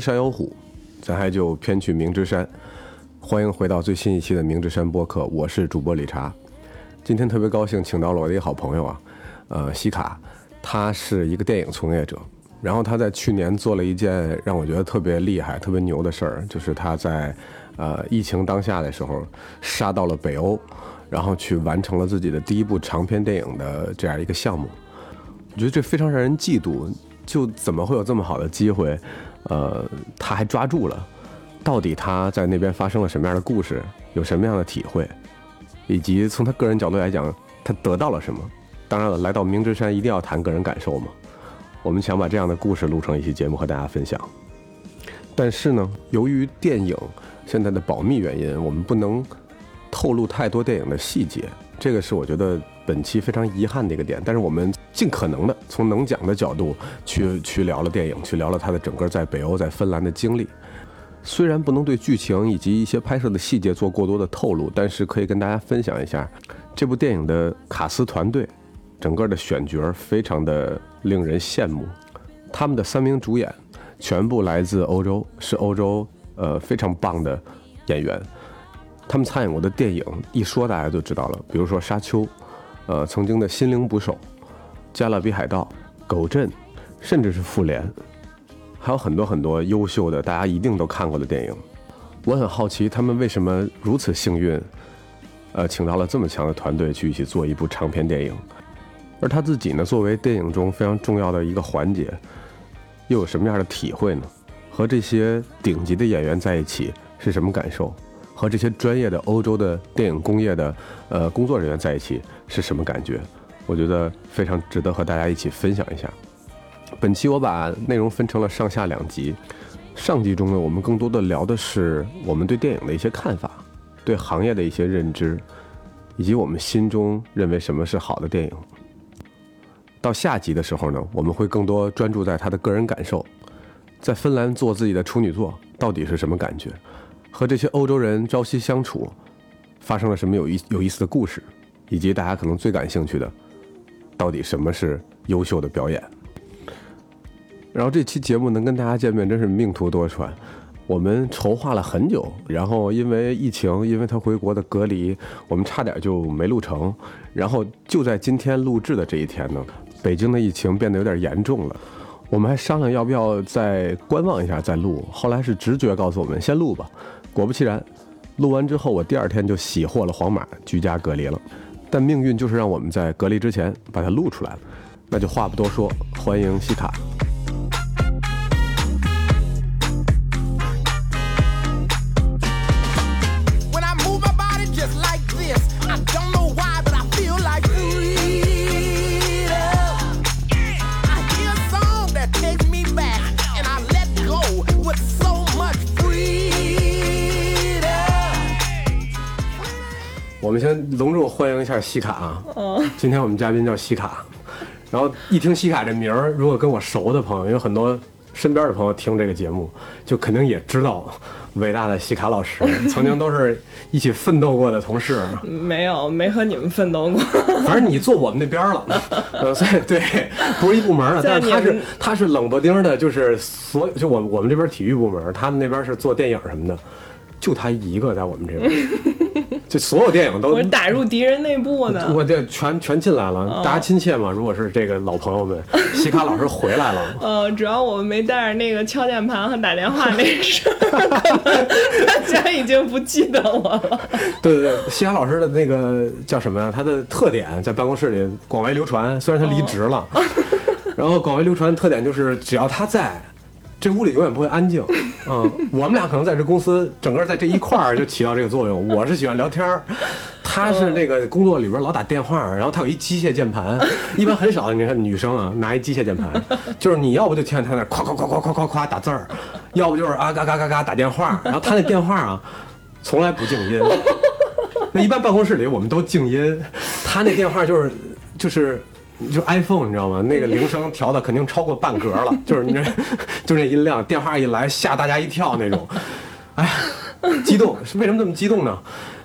山有虎，咱还就偏去明知山。欢迎回到最新一期的明知山播客，我是主播理查。今天特别高兴，请到了我的一个好朋友啊，呃，西卡，他是一个电影从业者。然后他在去年做了一件让我觉得特别厉害、特别牛的事儿，就是他在呃疫情当下的时候杀到了北欧，然后去完成了自己的第一部长篇电影的这样一个项目。我觉得这非常让人嫉妒，就怎么会有这么好的机会？呃，他还抓住了，到底他在那边发生了什么样的故事，有什么样的体会，以及从他个人角度来讲，他得到了什么？当然了，来到明知山一定要谈个人感受嘛。我们想把这样的故事录成一期节目和大家分享，但是呢，由于电影现在的保密原因，我们不能透露太多电影的细节，这个是我觉得本期非常遗憾的一个点。但是我们尽可能的从能讲的角度去去聊了电影，去聊了他的整个在北欧、在芬兰的经历。虽然不能对剧情以及一些拍摄的细节做过多的透露，但是可以跟大家分享一下这部电影的卡斯团队。整个的选角非常的令人羡慕，他们的三名主演全部来自欧洲，是欧洲呃非常棒的演员。他们参演过的电影一说大家就知道了，比如说《沙丘》，呃，曾经的心灵捕手，《加勒比海盗》，《狗镇》，甚至是《复联》，还有很多很多优秀的大家一定都看过的电影。我很好奇他们为什么如此幸运，呃，请到了这么强的团队去一起做一部长篇电影。而他自己呢，作为电影中非常重要的一个环节，又有什么样的体会呢？和这些顶级的演员在一起是什么感受？和这些专业的欧洲的电影工业的呃工作人员在一起是什么感觉？我觉得非常值得和大家一起分享一下。本期我把内容分成了上下两集，上集中呢，我们更多的聊的是我们对电影的一些看法，对行业的一些认知，以及我们心中认为什么是好的电影。到下集的时候呢，我们会更多专注在他的个人感受，在芬兰做自己的处女作到底是什么感觉，和这些欧洲人朝夕相处，发生了什么有意有意思的故事，以及大家可能最感兴趣的，到底什么是优秀的表演。然后这期节目能跟大家见面，真是命途多舛。我们筹划了很久，然后因为疫情，因为他回国的隔离，我们差点就没录成。然后就在今天录制的这一天呢。北京的疫情变得有点严重了，我们还商量要不要再观望一下再录。后来是直觉告诉我们先录吧。果不其然，录完之后我第二天就喜获了黄码，居家隔离了。但命运就是让我们在隔离之前把它录出来了。那就话不多说，欢迎西卡。我们先隆重欢迎一下西卡啊！今天我们嘉宾叫西卡，然后一听西卡这名儿，如果跟我熟的朋友，有很多身边的朋友听这个节目，就肯定也知道伟大的西卡老师，曾经都是一起奋斗过的同事。没有，没和你们奋斗过。反正你坐我们那边了，呃，所以对，不是一部门的。但是他是他是冷不丁的，就是所就我我们这边体育部门，他们那边是做电影什么的。就他一个在我们这边，就所有电影都我打入敌人内部呢。我这全全进来了，大家亲切嘛。如果是这个老朋友们，西卡老师回来了。呃，主要我们没带着那个敲键盘和打电话那事大家已经不记得我了。对对对，西卡老师的那个叫什么呀？他的特点在办公室里广为流传，虽然他离职了，然后广为流传特点就是只要他在。这屋里永远不会安静，嗯，我们俩可能在这公司整个在这一块儿就起到这个作用。我是喜欢聊天儿，他是那个工作里边老打电话，然后他有一机械键盘，一般很少你看女生啊拿一机械键盘，就是你要不就听见他那夸夸夸夸夸夸夸打字儿，要不就是啊嘎嘎嘎嘎打电话，然后他那电话啊从来不静音，那一般办公室里我们都静音，他那电话就是就是。就 iPhone 你知道吗？那个铃声调的肯定超过半格了，就是你这，就那音量，电话一来吓大家一跳那种。哎，激动是为什么这么激动呢？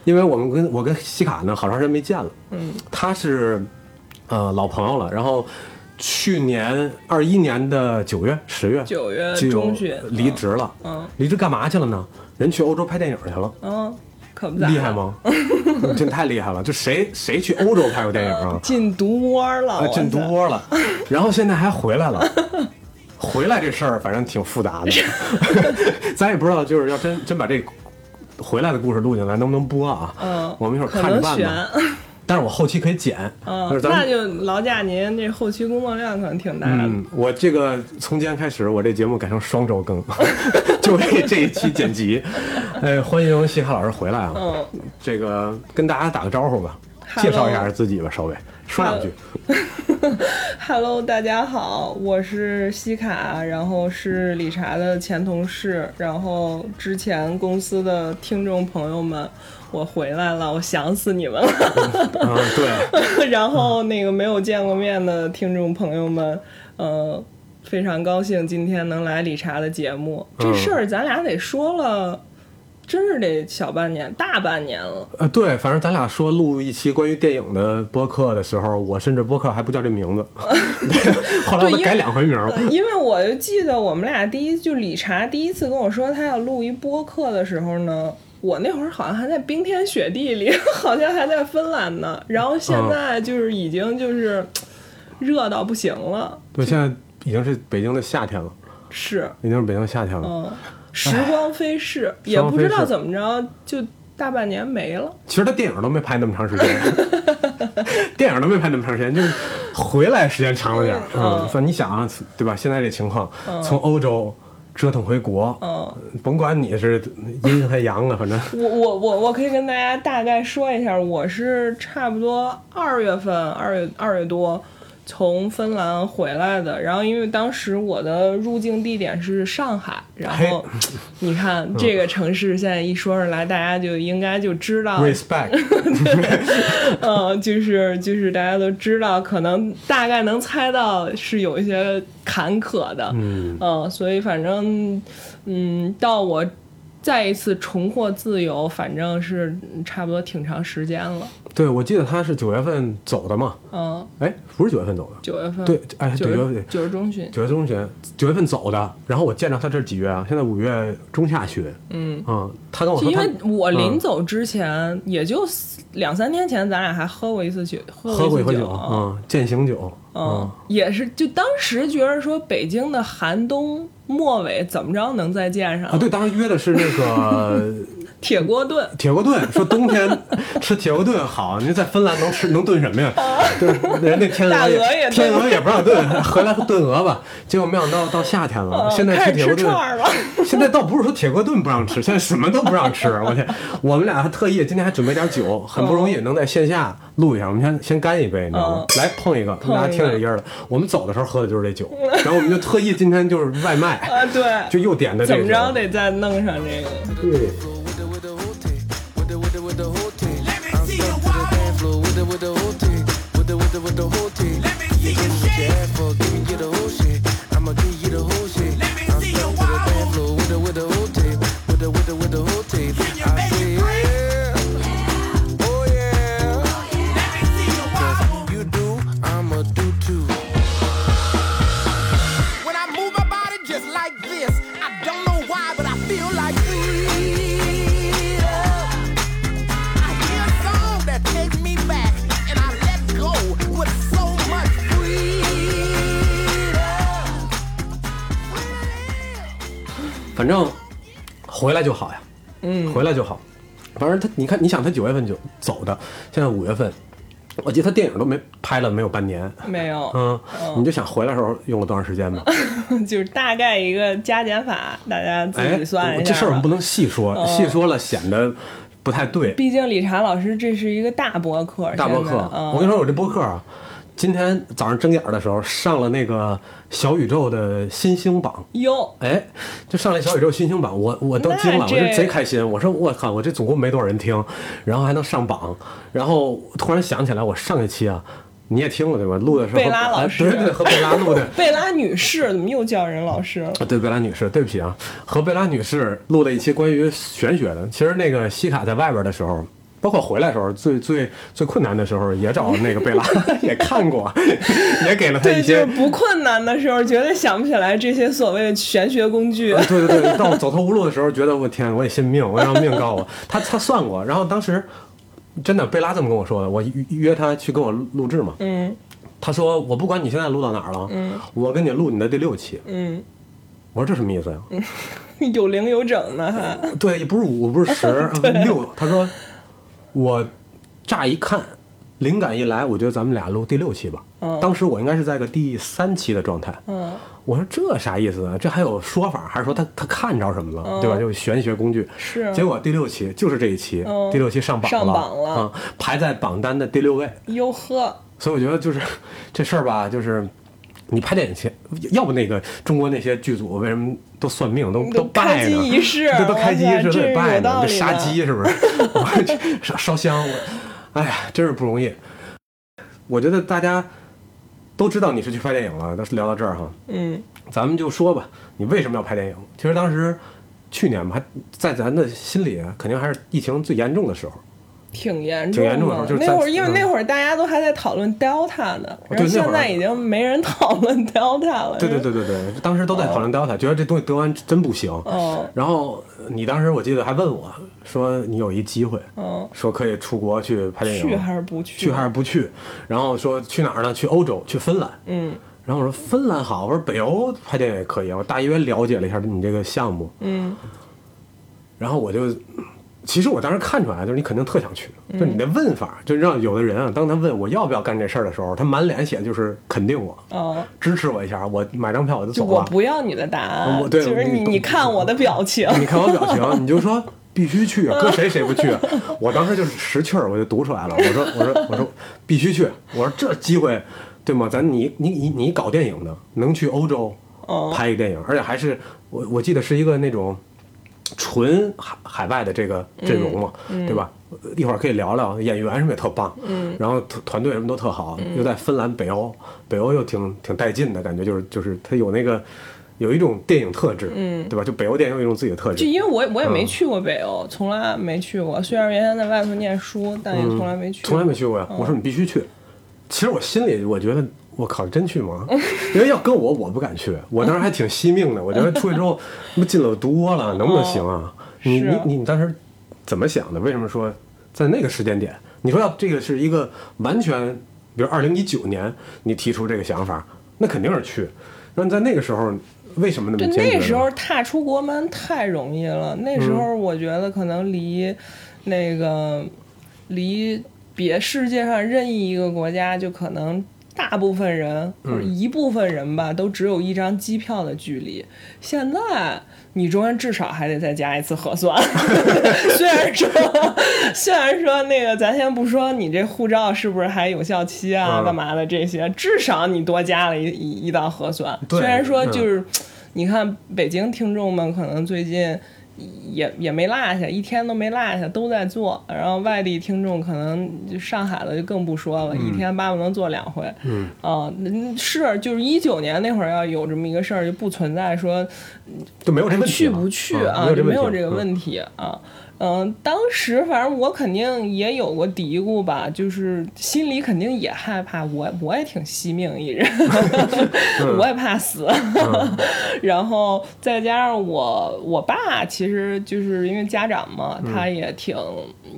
因为我们跟我跟西卡呢好长时间没见了。嗯。他是，呃，老朋友了。然后去年二一年的九月、十月，九月就中旬离职了。嗯离职干嘛去了呢？人去欧洲拍电影去了。嗯，可不咋厉害？吗？真太厉害了！就谁谁去欧洲拍过电影啊？进毒窝了，啊，进毒窝了，然后现在还回来了。回来这事儿反正挺复杂的，咱也不知道，就是要真真把这回来的故事录进来，能不能播啊？嗯，我们一会儿看着办。吧。但是我后期可以剪，嗯那就劳驾您这后期工作量可能挺大的。嗯，我这个从今天开始，我这节目改成双周更，就为这一期剪辑。哎，欢迎西卡老师回来啊！嗯，这个跟大家打个招呼吧介绍一下自己吧，稍微说两句。Hello，大家好，我是西卡，然后是理查的前同事，然后之前公司的听众朋友们，我回来了，我想死你们了。嗯，对，然后那个没有见过面的听众朋友们，呃，非常高兴今天能来理查的节目。这事儿咱俩得说了，真是得小半年、大半年了。呃，对，反正咱俩说录一期关于电影的播客的时候，我甚至播客还不叫这名字，后来我改两回名儿。因为我就记得我们俩第一就理查第一次跟我说他要录一播客的时候呢，我那会儿好像还在冰天雪地里，好像还在芬兰呢。然后现在就是已经就是热到不行了，对，现在已经是北京的夏天了，是已经是北京夏天了。嗯，时光飞逝，也不知道怎么着就大半年没了。其实他电影都没拍那么长时间，电影都没拍那么长时间，就是回来时间长了点儿。嗯嗯，反正你想啊，对吧？现在这情况，从欧洲折腾回国，嗯，甭管你是阴还阳啊，反正。我我我我可以跟大家大概说一下，我是差不多二月份，二月二月多从芬兰回来的。然后因为当时我的入境地点是上海，然后你看这个城市现在一说出来，大家就应该就知道，respect。嗯，就是就是大家都知道，可能大概能猜到是有一些坎坷的，嗯，所以反正，嗯，到我再一次重获自由，反正是差不多挺长时间了，对，我记得他是九月份走的嘛。嗯，哎，不是九月份走的，九月份，对，哎，九月份。九月中旬，九月中旬，九月份走的。然后我见着他这是几月啊？现在五月中下旬。嗯，嗯，他跟我说因为我临嗯。走之前，也就两三天前，咱俩还喝过一次酒，喝喝过一回酒，嗯，践行酒，嗯，也是，就当时觉得说北京的寒冬末尾怎么着能再见上？啊，对，当时约的是那个铁锅炖，铁锅炖，说冬天 吃铁锅炖好。您在芬兰能吃能炖什么呀？对，人那天鹅也天鹅也不让炖，回来炖鹅吧。结果没想到到夏天了，现在吃铁锅炖。现在倒不是说铁锅炖不让吃，现在什么都不让吃。我天，我们俩还特意今天还准备点酒，很不容易能在线下录一下。我们先先干一杯，你知道吗？来碰一个，大家听着音儿了。我们走的时候喝的就是这酒，然后我们就特意今天就是外卖，啊，对，就又点的这个酒。怎么着得再弄上这个。对。With the with 反正回来就好呀，嗯，回来就好。反正他，你看，你想他九月份就走的，现在五月份，我记得他电影都没拍了没有半年，没有，嗯，你就想回来的时候用了多长时间吧？就是大概一个加减法，大家自哎己算一下吧。这事儿我们不能细说，嗯细说了显得不太对。毕竟理查老师这是一个大博客，大博客，嗯、我跟你说，我这博客啊，今天早上睁眼的时候上了那个小宇宙的新星榜，哟，哎，就上了小宇宙新星榜，我我都惊了，我就贼开心。我说我靠，我这总共没多少人听，然后还能上榜，然后突然想起来，我上一期啊，你也听了对吧？录的时候贝拉老师哎对对，和贝拉录的。贝拉女士怎么又叫人老师了？啊，对贝拉女士，对不起啊，和贝拉女士录了一期关于玄学的。其实那个西卡在外边的时候，包括回来的时候，最最最困难的时候也找那个贝拉，也看过，也给了他，一些就是。不困难的时候，绝对想不起来这些所谓的玄学工具。对对对，到走投无路的时候，觉得我天，我也信命，我要让命告我。他他算过，然后当时真的贝拉这么跟我说的，我约约他去跟我录录制嘛。嗯他说我不管你现在录到哪儿了，嗯我跟你录你的第六期。嗯，我说这什么意思呀、有零有整的还。对，也不是五，不是十，六。他说我乍一看，灵感一来，我觉得咱们俩录第六期吧。嗯当时我应该是在个第三期的状态。嗯我说这啥意思啊？这还有说法？还是说他他看着什么了，对吧？就是玄学工具。嗯是结果第六期就是这一期，嗯第六期上榜了，上榜了啊、排在榜单的第六位。哟呵，所以我觉得就是 这事儿吧，就是你拍电影前，要不那个中国那些剧组为什么都算命，都都拜开呢？这都开机仪式拜呢，这杀鸡是不是？烧烧香，我哎呀，真是不容易。我觉得大家都知道你是去拍电影了，但是聊到这儿哈，嗯咱们就说吧，你为什么要拍电影？其实当时去年吧，还在咱的心里啊，肯定还是疫情最严重的时候。挺严重挺严重的的。就是那会儿，因为嗯那会儿大家都还在讨论 Delta 呢，然后现在已经没人讨论 Delta 了。对对对对对，当时都在讨论 Delta，、觉得这东西得完真不行。哦然后呃你当时我记得还问我说你有一机会，嗯，说可以出国去拍电影，去还是不去？去还是不去？然后说去哪儿呢？去欧洲，去芬兰。嗯然后我说芬兰好，我说北欧拍电影也可以啊。我大约了解了一下你这个项目，嗯然后我就，其实我当时看出来，就是你肯定特想去，嗯就你的问法，就让有的人啊，当他问我要不要干这事儿的时候，他满脸写的就是肯定我，哦，支持我一下，我买张票我就走了。我不要你的答案，我对就是你你你看我的表情。你看我表情，你就说必须去，搁谁谁不去？啊我当时就是识趣儿，我就读出来了。我说我说我说必须去。我说这机会，对吗？咱你你你你搞电影的，能去欧洲哦拍一个电影，而且还是我我记得是一个那种纯海海外的这个阵容嘛，对吧？一会儿可以聊聊演员什么也特棒，嗯，然后团团队什么都特好，又在芬兰、北欧，北欧又挺挺带劲的感觉，就是就是它有那个有一种电影特质，嗯，对吧？就北欧电影有一种自己的特质，就因为我我也没嗯去过北欧，从来没去过。虽然原先在外头念书，但也从来没去过。嗯从来没去过呀。我说你必须去。其实我心里我觉得，我靠，真去吗？因为要跟我，我不敢去。我当时还挺惜命的，我觉得 出去之后，他妈进了多了，能不能行啊？你你你当时怎么想的？为什么说在那个时间点？你说要这个是一个完全，比如二零一九年你提出这个想法，那肯定是去。那你在那个时候为什么那么就坚决？那时候踏出国门太容易了，那时候我觉得可能离那个离别世界上任意一个国家，就可能大部分人或者一部分人吧，都只有一张机票的距离。现在你中间至少还得再加一次核酸，虽然说虽然说那个咱先不说你这护照是不是还有效期啊，嗯干嘛的这些，至少你多加了一一一道核酸。虽然说嗯就是。你看北京听众们可能最近也也没落下，一天都没落下，都在做。然后外地听众可能就上海的就更不说了，一天巴不能做两回。嗯啊、嗯是就是一九年那会儿要有这么一个事儿，就不存在说就没有这问题去不去啊啊，就没有这个问题啊。嗯，当时反正我肯定也有过嘀咕吧，就是心里肯定也害怕，我我也挺惜命一人，我也怕死。然后再加上我我爸，其实就是因为家长嘛，他也挺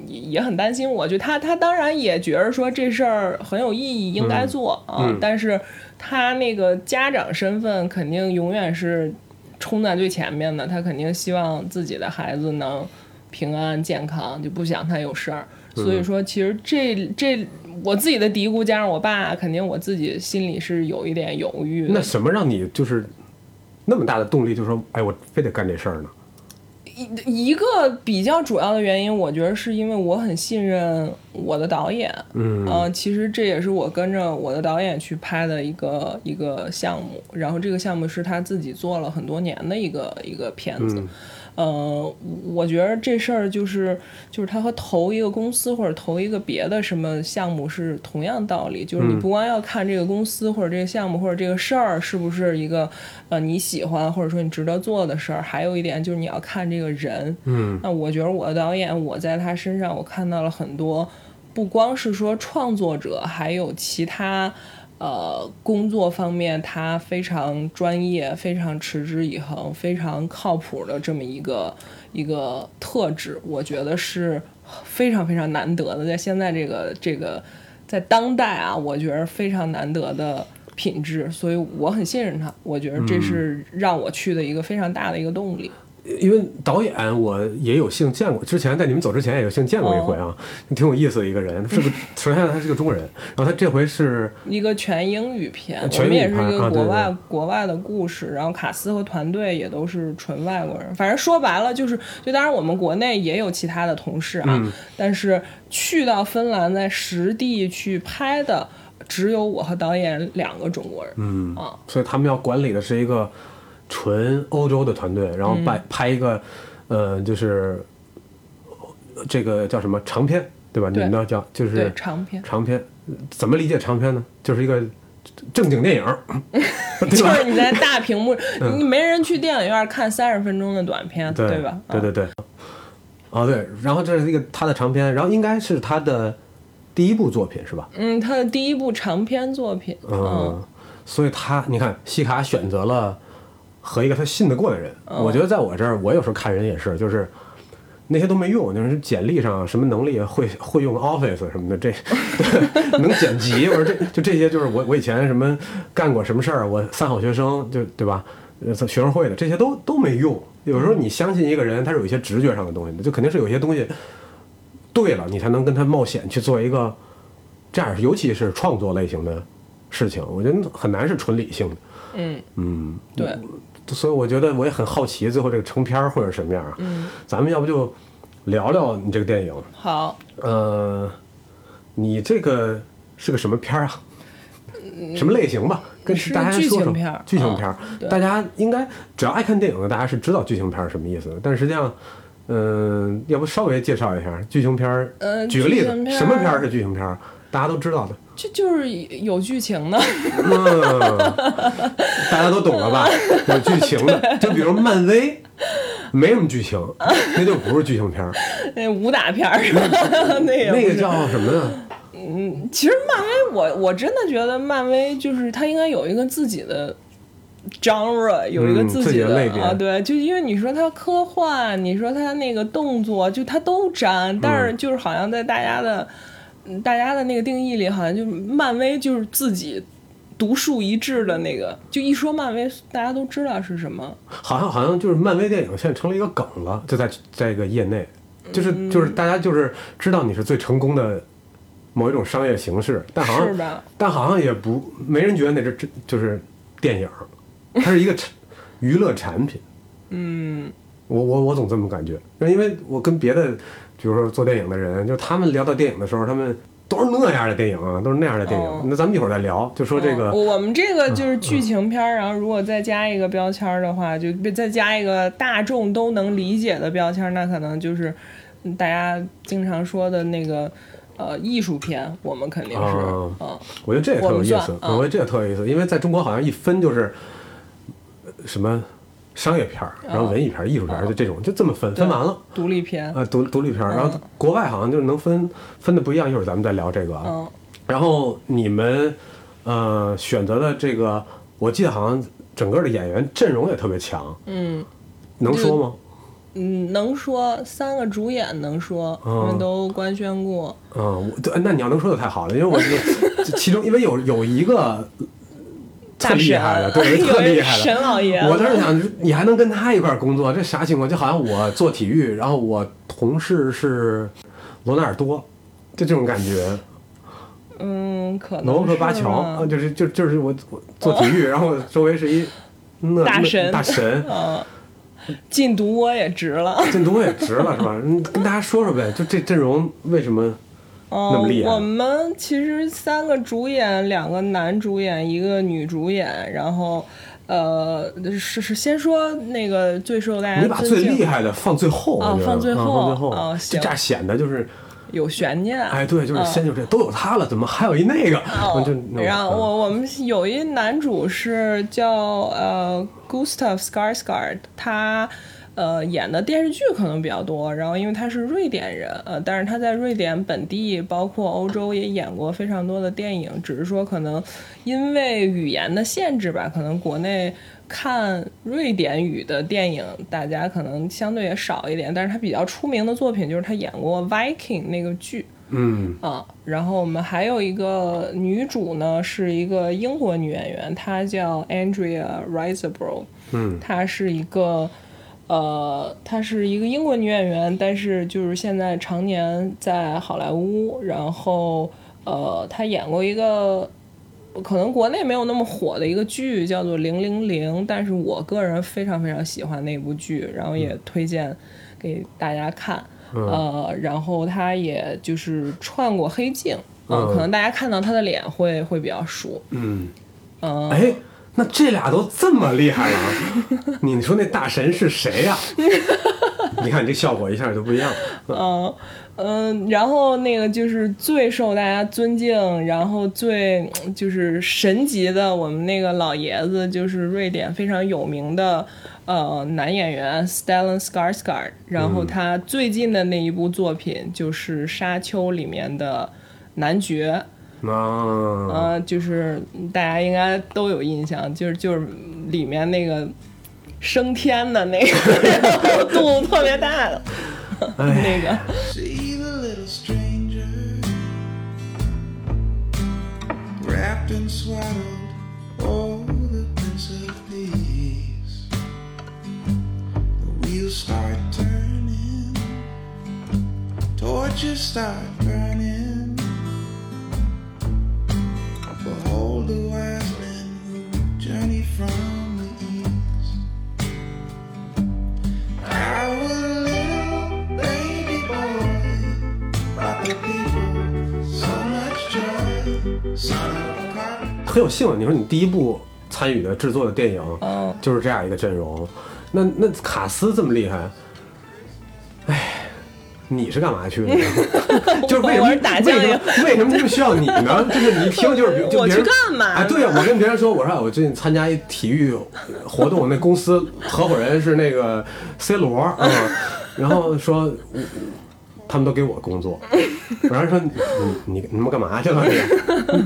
也也很担心我，就他他当然也觉得说这事儿很有意义，应该做啊，嗯但是他那个家长身份肯定永远是冲在最前面的，他肯定希望自己的孩子能平安健康，就不想他有事儿。所以说，其实这这我自己的嘀咕，加上我爸，肯定我自己心里是有一点犹豫的。那什么让你就是那么大的动力，就说哎，我非得干这事儿呢？一个比较主要的原因，我觉得是因为我很信任我的导演，嗯呃，其实这也是我跟着我的导演去拍的一个一个项目，然后这个项目是他自己做了很多年的一个一个片子，嗯呃，我觉得这事儿就是就是它和投一个公司或者投一个别的什么项目是同样道理，就是你不光要看这个公司或者这个项目或者这个事儿是不是一个呃你喜欢或者说你值得做的事儿，还有一点就是你要看这个人。嗯那我觉得我的导演，我在他身上我看到了很多，不光是说创作者，还有其他。呃，工作方面他非常专业，非常持之以恒，非常靠谱的这么一个一个特质，我觉得是非常非常难得的，在现在这个这个在当代啊，我觉得非常难得的品质，所以我很信任他，我觉得这是让我去的一个非常大的一个动力。因为导演我也有幸见过，之前在你们走之前也有幸见过一回啊，挺有意思的一个人，是个 首先他是个中国人，然后他这回是一个全英语片，我全英语们也是一片啊对个国外、对。国外的故事，然后卡斯和团队也都是纯外国人。反正说白了就是，就当然我们国内也有其他的同事啊，嗯。但是去到芬兰在实地去拍的，只有我和导演两个中国人。嗯。啊，所以他们要管理的是一个纯欧洲的团队，然后嗯拍拍一个，呃，就是呃这个叫什么长片，对吧？你们那叫就是，长片。长片，怎么理解长片呢？就是一个正经电影，就？是你在大屏幕，你 没人去电影院看三十分钟的短片，对吧？对对对。哦对，然后这是一个他的长片，然后应该是他的第一部作品是吧？嗯，他的第一部长篇作品，嗯，所以他你看西卡选择了和一个他信得过的人。嗯我觉得在我这儿，我有时候看人也是，就是那些都没用，就是简历上什么能力会会用 Office 什么的，这对 能剪辑，我说这就这些就是我我以前什么干过什么事儿，我三好学生就对吧？呃，学生会的这些都都没用。有时候你相信一个人，他是有一些直觉上的东西的，就肯定是有一些东西对了，你才能跟他冒险去做一个这样，尤其是创作类型的事情，我觉得很难是纯理性的。嗯，嗯，对，所以我觉得我也很好奇，最后这个成片儿会是什么样啊？嗯，咱们要不就聊聊你这个电影？好，呃，你这个是个什么片儿啊？什么类型吧？跟大家说说情片儿剧情片儿大家应该只要爱看电影的，大家是知道剧情片儿是什么意思的。但实际上，嗯、要不稍微介绍一下剧情片儿？呃举个例子什么片儿是剧情片儿？大家都知道的。就就是有剧情的，嗯，大家都懂了吧？有剧情的，就比如漫威，没什么剧情，那就不是剧情片儿。那武打片儿是吧？那个那个叫什么呀？嗯？其实漫威我，我真的觉得漫威就是它应该有一个自己的 genre，有一个嗯自己自己的啊，对，就因为你说它科幻，你说它那个动作，就它都沾，但是就是好像在大家的、嗯大家的那个定义里，好像就漫威就是自己独树一帜的那个，就一说漫威，大家都知道是什么。好像好像就是漫威电影现在成了一个梗了，就在这个业内，就是嗯就是大家就是知道你是最成功的某一种商业形式，但好像是吧但好像也不没人觉得那是真就是电影，它是一个产娱乐产品。嗯，我我我总这么感觉，因为我跟别的，比如说做电影的人，就他们聊到电影的时候，他们都是那样的电影啊，都是那样的电影。哦。那咱们一会儿再聊，就说这个，嗯我们这个 就是剧情片儿，然后如果再加一个标签儿的话，就再加一个大众都能理解的标签儿，那可能就是嗯大家经常说的那个呃艺术片，我们肯定是哦嗯我觉得这也特有意思我，嗯我觉得这也特有意思，因为在中国好像一分就是呃什么商业片儿，然后文艺片儿、艺术片儿，就这种就这么分，分完了。独立片，啊，独独立片儿，然后国外好像就是能分分的不一样，一会儿咱们再聊这个然后你们呃选择的这个，我记得好像整个的演员阵容也特别强，嗯。能说吗？嗯，能说三个主演能说，嗯。他们都官宣过，嗯，我对，那你要能说就太好了，因为我这这 其中因为有有一个特厉害了，对，有特厉害了神老爷我当时想，你还能跟他一块儿工作，这啥情况？就好像我做体育，然后我同事是罗纳尔多，就这种感觉。嗯，可能罗伯特巴乔啊，就是就就是我我做体育，然后周围是一那那大神大神，嗯，禁毒窝也值了。进毒窝也值了是吧？嗯，跟大家说说呗，就这阵容为什么？那么厉害。嗯，我们其实三个主演，两个男主演，一个女主演，然后呃，是是先说那个最受大家你把尊敬最厉害的放最后，放最后放最后，啊行。就这样显得就是，有悬念，哎，对，就是嗯。先就这都有他了，怎么还有一那个？然后嗯。我我们有一男主是叫呃 Gustav Skarsgård，他呃演的电视剧可能比较多，然后因为他是瑞典人，呃，但是他在瑞典本地包括欧洲也演过非常多的电影，只是说可能因为语言的限制吧，可能国内。看瑞典语的电影，大家可能相对也少一点，但是他比较出名的作品就是他演过《Viking》那个剧，嗯啊，然后我们还有一个女主呢，是一个英国女演员，她叫 Andrea Riseborough，嗯她是一个，呃，她是一个英国女演员，但是就是现在常年在好莱坞，然后呃，她演过一个。可能国内没有那么火的一个剧叫做《零零零》，但是我个人非常非常喜欢那部剧，然后也推荐给大家看。呃，然后她也就是串过黑镜，呃嗯可能大家看到她的脸会会比较熟。嗯，嗯、哎，那这俩都这么厉害了，你说那大神是谁呀？你看你这效果一下就不一样了。嗯嗯，然后那个就是最受大家尊敬，然后最嗯就是神级的，我们那个老爷子就是瑞典非常有名的呃男演员 Stellan Skarsgård，然后他最近的那一部作品就是《沙丘》里面的男爵。啊，呃，就是大家应该都有印象，就是就是里面那个升天的那个肚子特别大的那个，See the little stranger wrapped and swaddled. Oh, the Prince of Peace. The wheels start turning, torches start burning. The wise men who journey from the east. I was a little baby boy, but the people so much joy. Son of a carpenter. 很有幸。你说你第一部参与的制作的电影，嗯就是这样一个阵容，那那卡斯这么厉害，哎，你是干嘛去的？就是为什么打什么为什么就需要你呢？就是你一听就是比就我别人去干嘛哎，对呀，我跟别人说，我说我最近参加一体育活动，那公司合伙人是那个 C 罗啊、嗯然后说。嗯他们都给我工作，然后说你你你们干嘛去了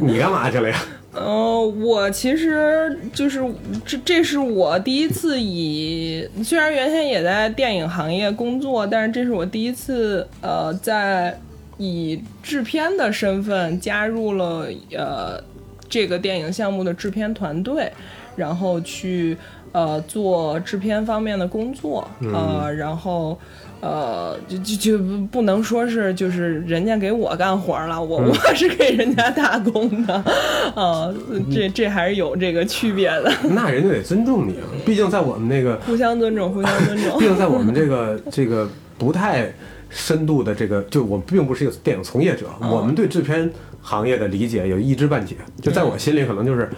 你？你干嘛去了呀？呃，我其实就是这，这是我第一次以，虽然原先也在电影行业工作，但是这是我第一次呃，在以制片的身份加入了呃这个电影项目的制片团队，然后去呃做制片方面的工作，呃，然后。呃，就就就不不能说是就是人家给我干活了，我我是给人家打工的，呃，这这还是有这个区别的，那人家得尊重你啊，毕竟在我们那个，互相尊重，互相尊重 毕。竟在我们这个这个不太深度的这个，就我并不是一个电影从业者，我们对制片行业的理解有一知半解。就在我心里，可能就是，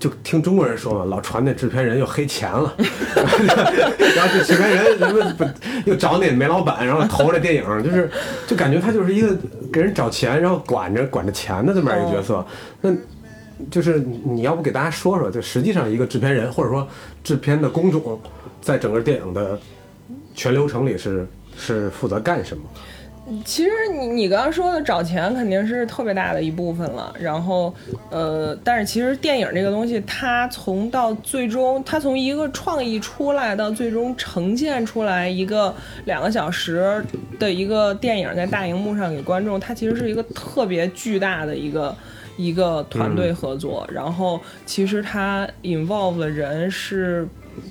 就听中国人说嘛，老传那制片人又黑钱了，然后这制片人什么不又找那煤老板，然后投这电影，就是就感觉他就是一个给人找钱，然后管着管着钱的这么一个角色。那就是你要不给大家说说，就实际上一个制片人或者说制片的工种，在整个电影的全流程里是是负责干什么？其实你你刚刚说的找钱肯定是特别大的一部分了，然后呃，但是其实电影这个东西，它从到最终，它从一个创意出来到最终呈现出来一个两个小时的一个电影在大荧幕上给观众，它其实是一个特别巨大的一个。一个团队合作，然后其实它 involve 的人是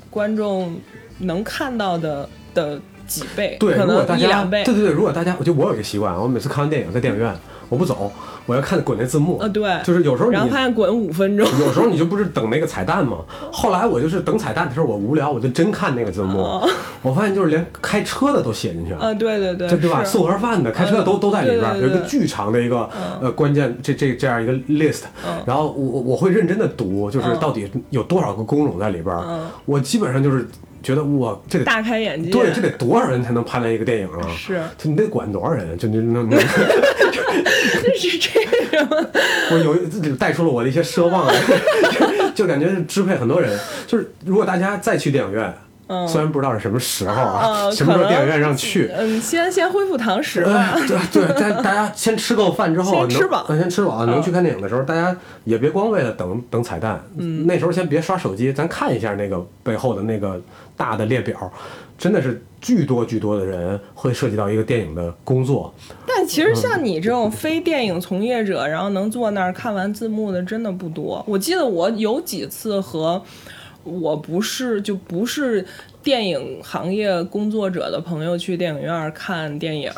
观众能看到的的几倍，对，可能如果大家一两倍。对对对，如果大家，我就我有一个习惯，我每次看完电影在电影院，我不走，我要看滚那字幕。呃，对，就是有时候你然后发现滚五分钟，有时候你就不是等那个彩蛋吗？后来我就是等彩蛋的时候，我无聊，我就真看那个字幕。我发现就是连开车的都写进去了。啊，对对对，这对吧？送盒饭的、开车的都嗯都在里边有一个巨长的一个呃关键这这这样一个 list，然后我我我会认真的读，就是嗯到底有多少个工种在里边儿，我基本上就是觉得哇，这得大开眼界。对，这得多少人才能拍来一个电影啊？是就你得管多少人？就你能能，是这个吗？我有一自己带出了我的一些奢望，就 就感觉是支配很多人。就是如果大家再去电影院，嗯虽然不知道是什么时候啊，呃，什么时候电影院让去，嗯，先先恢复堂食吧。哎，对对，大大家先吃够饭之后，能先吃饱呃先吃饱，能去看电影的时候，大家也别光为了等等彩蛋，嗯，那时候先别刷手机，咱看一下那个背后的那个大的列表，真的是巨多巨多的人会涉及到一个电影的工作，但其实像你这种非电影从业者，然后能坐那儿看完字幕的，真的不多。我记得我有几次和我不是就不是电影行业工作者的朋友去电影院看电影。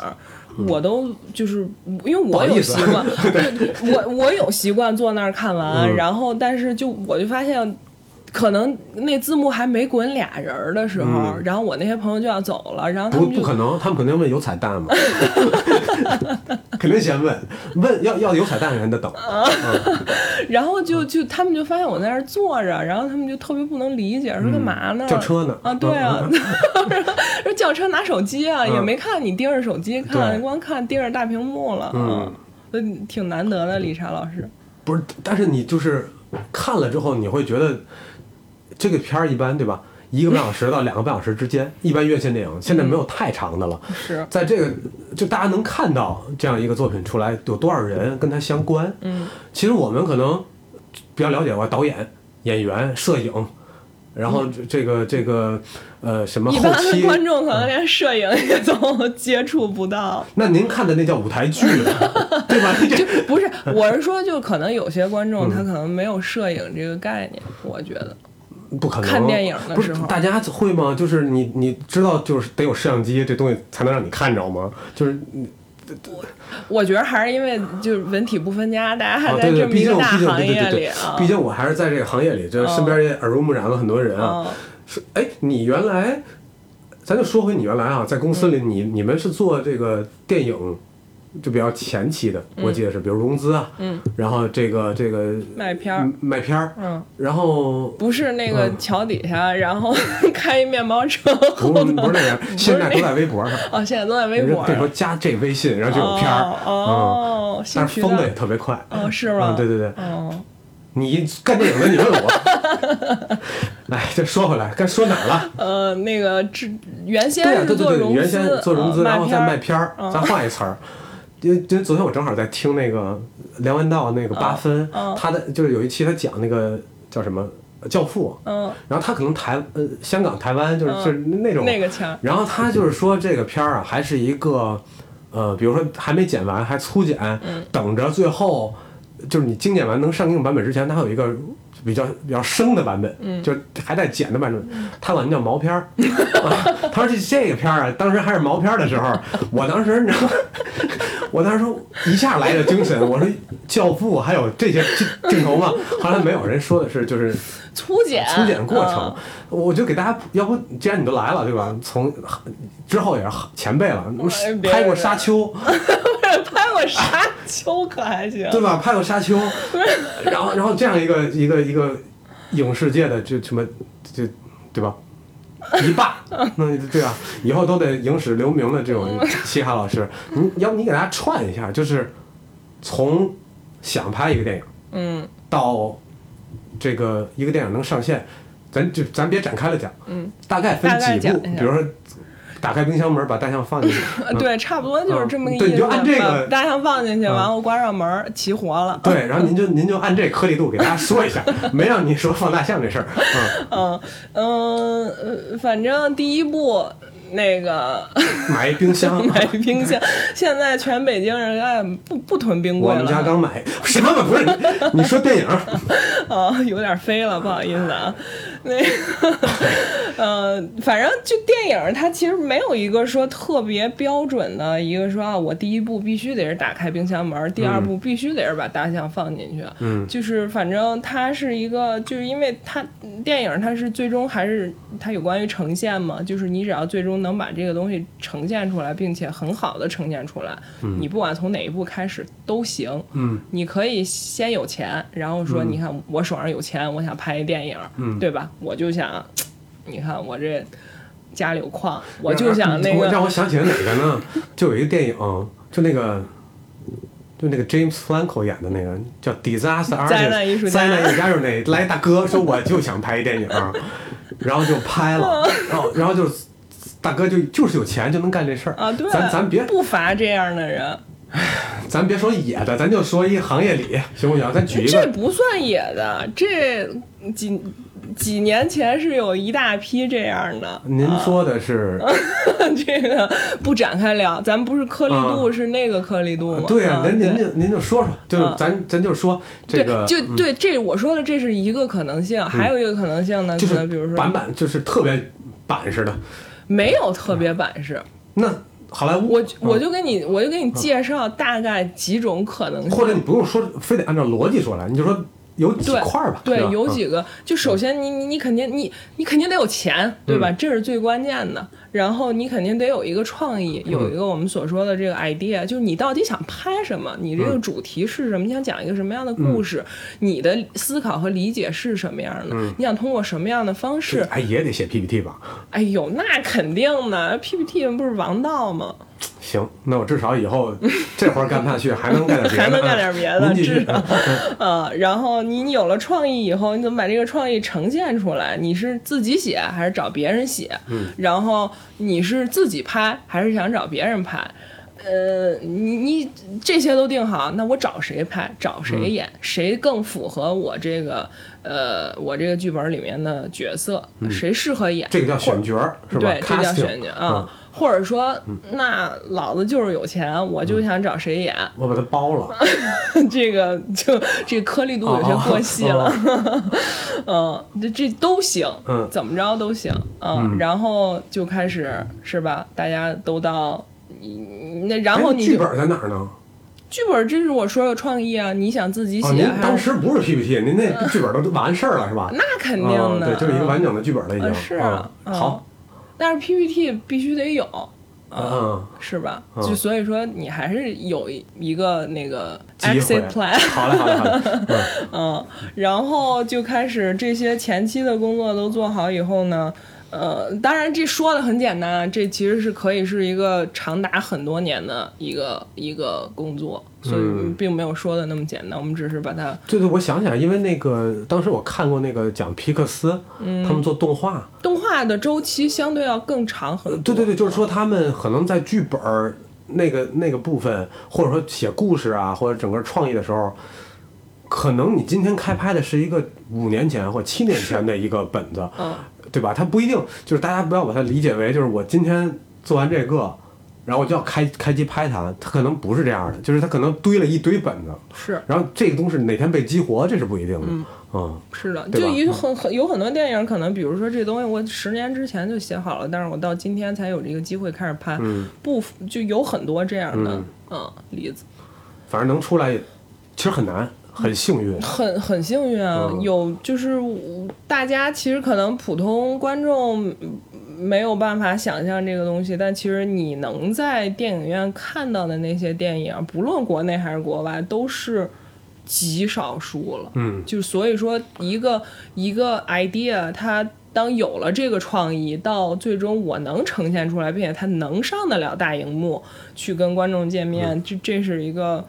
我都就是因为我有习惯，对我我有习惯坐那儿看完，嗯然后但是就我就发现，可能那字幕还没滚俩人儿的时候，嗯。然后我那些朋友就要走了，然后他不们就不可能，他们肯定问有彩蛋吗？肯定先问，问要要有彩蛋人得等，然后就就他们就发现我在那儿坐着，然后他们就特别不能理解，说干嘛呢？嗯叫车呢。啊，对啊，说 叫车拿手机啊，嗯。也没看你盯着手机看，对。光看盯着大屏幕了，嗯。嗯，挺难得的，理查老师。不是，但是你就是看了之后，你会觉得这个片儿一般，对吧？一个半小时到两个半小时之间，一般院线电影现在没有太长的了。是在这个就大家能看到这样一个作品出来，有多少人跟它相关？嗯，其实我们可能比较了解吧，导演、演员、摄影，然后这这个这个呃什么后嗯一般的期。观众可能连摄影也都接触不到。那您看的那叫舞台剧，对吧？就不是，我是说，就可能有些观众嗯他可能没有摄影这个概念，我觉得。不可能看电影的不是时候大家会吗？就是你你知道，就是得有摄像机这东西才能让你看着吗？就是我我觉得还是因为就是文体不分家，大家还啊，在对对，毕这么一个大竟毕竟行业里对对对啊。毕竟我还是在这个行业里，就身边也耳濡目染了很多人啊。嗯是哎，你原来，咱就说回你原来啊，在公司里，你你们是做这个电影。就比较前期的，我记得是，比如融资啊，嗯，然后这个这个卖片儿嗯卖片儿，嗯，然后不是那个嗯桥底下，然后 开一面包车不是不是那样，现在都在微博上，哦，现在都在微博对说。加这微信，然后就有片儿，哦但是封的也特别快，哦，是吗？嗯，对对对，哦，你干电影的，你问我，哎，这说回来，该说哪儿了？呃，那个之原先对对对对，做融资，原先做融资，呃然后再卖片儿片儿，咱换一词儿。因为因为昨天我正好在听那个梁文道那个八分，嗯。他的就是有一期他讲那个叫什么《教父》，嗯，然后他可能台呃香港台湾就是、就是那种那个腔，然后他就是说这个片儿啊，还是一个，呃，比如说还没剪完，还粗剪，嗯。等着最后就是你精简完能上映版本之前，它会有一个比较比较生的版本，嗯就还带剪的版本，他管那叫毛片儿。啊他说这这个片儿啊，当时还是毛片儿的时候，我当时你知道吗，我当时说一下来的精神，我说《教父》还有这些镜镜头吗？后来没有人说的是就是粗剪，粗剪过程嗯，我就给大家，要不既然你都来了，对吧？从之后也是前辈了，拍过《沙丘》，沙丘可还行？对吧？拍过《沙丘》，然后然后这样一个一个一个影视界的就什么就对吧？一霸，那对啊，以后都得影史留名的这种嘻哈老师，你要不你给大家串一下，就是从想拍一个电影嗯。到这个一个电影能上线，咱就咱别展开了讲，嗯，大概分几步，比如说打开冰箱门把大象放进去，嗯对，差不多就是这么个意思。对你就按这个把大象放进去，嗯完后关上门儿，齐活了。对，然后您就您就按这颗粒度给大家说一下，没让你说放大象这事儿，嗯，嗯嗯呃，反正第一步那个 买一冰箱，买冰箱，现在全北京人哎不不囤冰柜了。我们家刚买什么不是？你说电影，啊，有点飞了，不好意思啊。那 个呃，反正就电影，它其实没有一个说特别标准的一个说啊，我第一步必须得是打开冰箱门，第二步必须得是把大象放进去。嗯，就是反正它是一个，就是因为它电影它是最终还是它有关于呈现嘛，就是你只要最终能把这个东西呈现出来，并且很好的呈现出来，你不管从哪一步开始都行。嗯，你可以先有钱，然后说，你看我手上有钱，我想拍一电影，嗯对吧？我就想，你看我这家里有矿，我就想那个让我想起了哪个呢？就有一个电影，就那个。就那个 James Franco 演的那个叫《Disaster Artist》，灾难艺术家灾难艺术家就是那来大哥说我就想拍一电影，然后就拍了，然后然后就大哥就就是有钱就能干这事儿啊，对，咱咱别不乏这样的人，咱别说野的，咱就说一行业里行不行？咱举一个这，不算野的，这几几年前是有一大批这样的。您说的是 这个不展开聊，咱不是颗粒度，是那个颗粒度吗？对呀、啊您您就您就说说，就是嗯咱咱就说这个，对，就对，这我说的这是一个可能性，还有一个可能性呢，就是比如说板板就是特别板式的。没有特别板式，那好莱坞，我嗯。我就给你我就给你介绍大概几种可能性，或者你不用说，非得按照逻辑说来，你就说有几对块儿吧。对有几个，就首先你你你肯定你你肯定得有钱，对吧？这是最关键的。然后你肯定得有一个创意，有一个我们所说的这个 idea，就是你到底想拍什么，你这个主题是什么，你想讲一个什么样的故事，你的思考和理解是什么样的，你想通过什么样的方式？哎也得写 PPT 吧？哎呦，那肯定的，PPT 不是王道吗？行，那我至少以后 这活儿干不下去，还能干点别的，还能干点别的至少啊，然后你你有了创意以后，你怎么把这个创意呈现出来？你是自己写还是找别人写？嗯，然后你是自己拍还是想找别人拍？呃，你你这些都定好，那我找谁拍，找谁演，谁更符合我这个呃我这个剧本里面的角色，谁适合演？这个叫选角儿是吧？对，这叫选角啊。或者说，那老子就是有钱，我就想找谁演，我把它包了，这个就这颗粒度有些过细了，嗯，这这都行，嗯。怎么着都行，嗯，然后就开始是吧？大家都到，嗯那然后你剧本在哪儿呢？剧本，这是我说的创意啊，你想自己哦，写您？当时不是 PPT，您那剧本都完事儿了是吧？那肯定的，啊对，就是一个嗯完整的剧本了已经。呃是啊嗯好，但是 PPT 必须得有，嗯，是吧？嗯。就所以说你还是有一一个那个 exit plan，好嘞，好嘞，好嘞，嗯。嗯，然后就开始这些前期的工作都做好以后呢，呃，当然这说的很简单啊，这其实是可以是一个长达很多年的一个一个工作，所以嗯并没有说的那么简单，我们只是把它对对，我想起来，因为那个当时我看过那个讲皮克斯，嗯。他们做动画，动画的周期相对要更长很多。对对对，就是说他们可能在剧本儿那个那个部分，或者说写故事啊，或者整个创意的时候，可能你今天开拍的是一个五年前或七年前的一个本子，嗯，对吧？它不一定就是大家不要把它理解为就是我今天做完这个。然后我就要开开机拍它，它可能不是这样的，就是它可能堆了一堆本子，是然后这个东西哪天被激活，这是不一定的。嗯是的，就有很很有很多电影，可能比如说这东西我十年之前就写好了，但是我到今天才有这个机会开始拍，嗯，不就有很多这样的嗯嗯例子。反正能出来，其实很难，很幸运。很很幸运啊，嗯有就是我大家其实可能普通观众嗯没有办法想象这个东西，但其实你能在电影院看到的那些电影，不论国内还是国外，都是极少数了。嗯就所以说，一个一个 idea，它当有了这个创意，到最终我能呈现出来，并且它能上得了大荧幕，去跟观众见面，这这是一个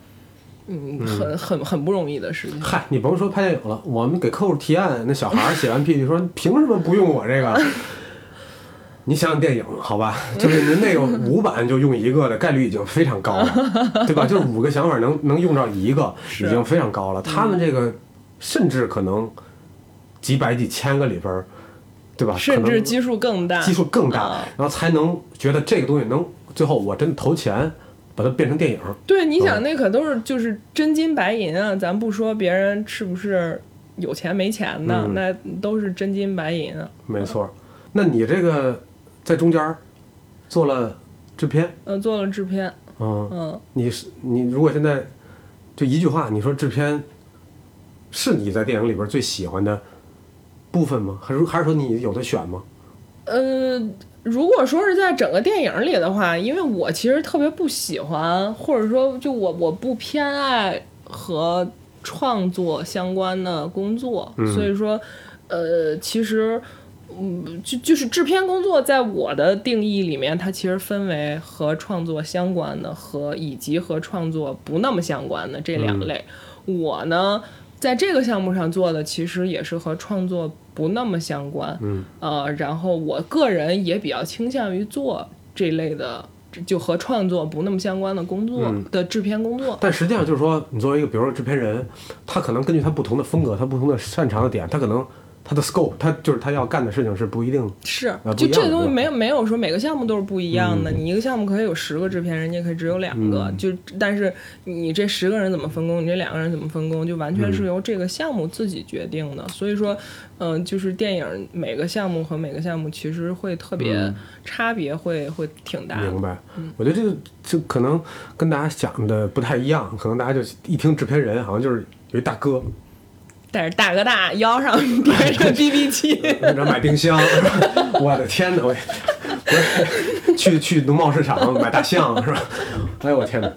嗯很很很不容易的事情。嗨，你甭说拍电影了，我们给客户提案，那小孩儿写完 PPT 说凭什么不用我这个？你想想电影好吧，就是您那个 五版就用一个的概率已经非常高了，对吧？就是五个想法能能用着一个，已经非常高了。他们这个甚至可能几百几千个里边儿，对吧？甚至基数更大，基数更大啊，然后才能觉得这个东西能最后我真的投钱把它变成电影。对，你嗯想那可都是就是真金白银啊！咱不说别人是不是有钱没钱的，嗯那都是真金白银啊。没错，那你这个在中间儿做了制片，嗯，做了制片，嗯，嗯，你是你如果现在就一句话，你说制片是你在电影里边最喜欢的部分吗？还是还是说你有的选吗？呃，如果说是在整个电影里的话，因为我其实特别不喜欢，或者说就我我不偏爱和创作相关的工作，所以说，呃，其实。嗯，就就是制片工作，在我的定义里面，它其实分为和创作相关的和以及和创作不那么相关的这两类。我呢，在这个项目上做的其实也是和创作不那么相关，嗯，呃，然后我个人也比较倾向于做这类的，就和创作不那么相关的工作嗯。的制片工作。但实际上就是说，你作为一个比如说制片人，他可能根据他不同的风格，他不同的擅长的点，他可能他的 scope，他就是他要干的事情是不一定。是不，就这个东西没有没有说每个项目都是不一样的。嗯你一个项目可以有十个制片人，你也可以只有两个，嗯就但是你这十个人怎么分工，你这两个人怎么分工，就完全嗯是由这个项目自己决定的。所以说，嗯、就是电影每个项目和每个项目其实会特别、嗯差别会会挺大的。明白，我觉得这个就可能跟大家想的不太一样，可能大家就一听制片人，好像就是有一大哥，带着大哥大腰上别着 BB 机，然后买冰箱，我的天哪，我不是去去农贸市场买大象是吧？哎呦我天哪，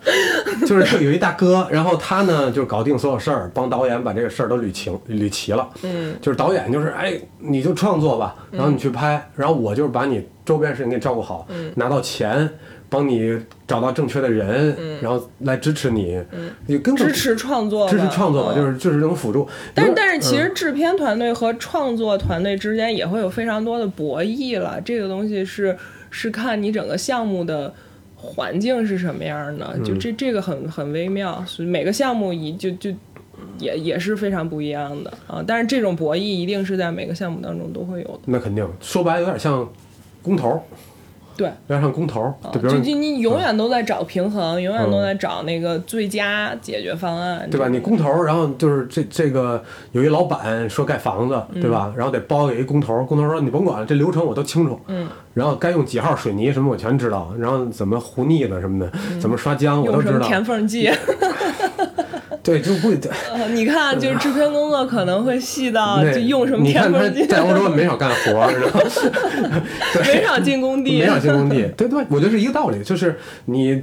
就是有一大哥，然后他呢就是搞定所有事儿，帮导演把这个事儿都捋清捋齐了。嗯，就是导演就是哎，你就创作吧，然后你去拍，然后我就是把你周边事情给你照顾好，拿到钱。帮你找到正确的人，然后来支持你，你根本支持创作吧，支持创作就是就是这种辅助。但是但是，其实嗯制片团队和创作团队之间也会有非常多的博弈了。这个东西是是看你整个项目的环境是什么样的，就嗯这这个很很微妙，所以每个项目一就就也也是非常不一样的啊。但是这种博弈一定是在每个项目当中都会有的。那肯定说白了有点像公投，对，有点像公投，啊就比如就就你永远都在找平衡，永远都在找那个最佳解决方案，对吧？你工头，然后就是这这个有一老板说盖房子，对吧？然后得包给一工头，工头说你甭管了，这流程我都清楚，嗯，然后该用几号水泥什么我全知道，然后怎么糊腻子什么的，怎么刷浆我都知道。填缝剂？对，就不对。呃你看，就是制片工作可能会细到就用什么你看他填缝剂，在欧洲没少干活儿，然后没少进工地，没少进工地，对对，我觉得是一个道理，就是你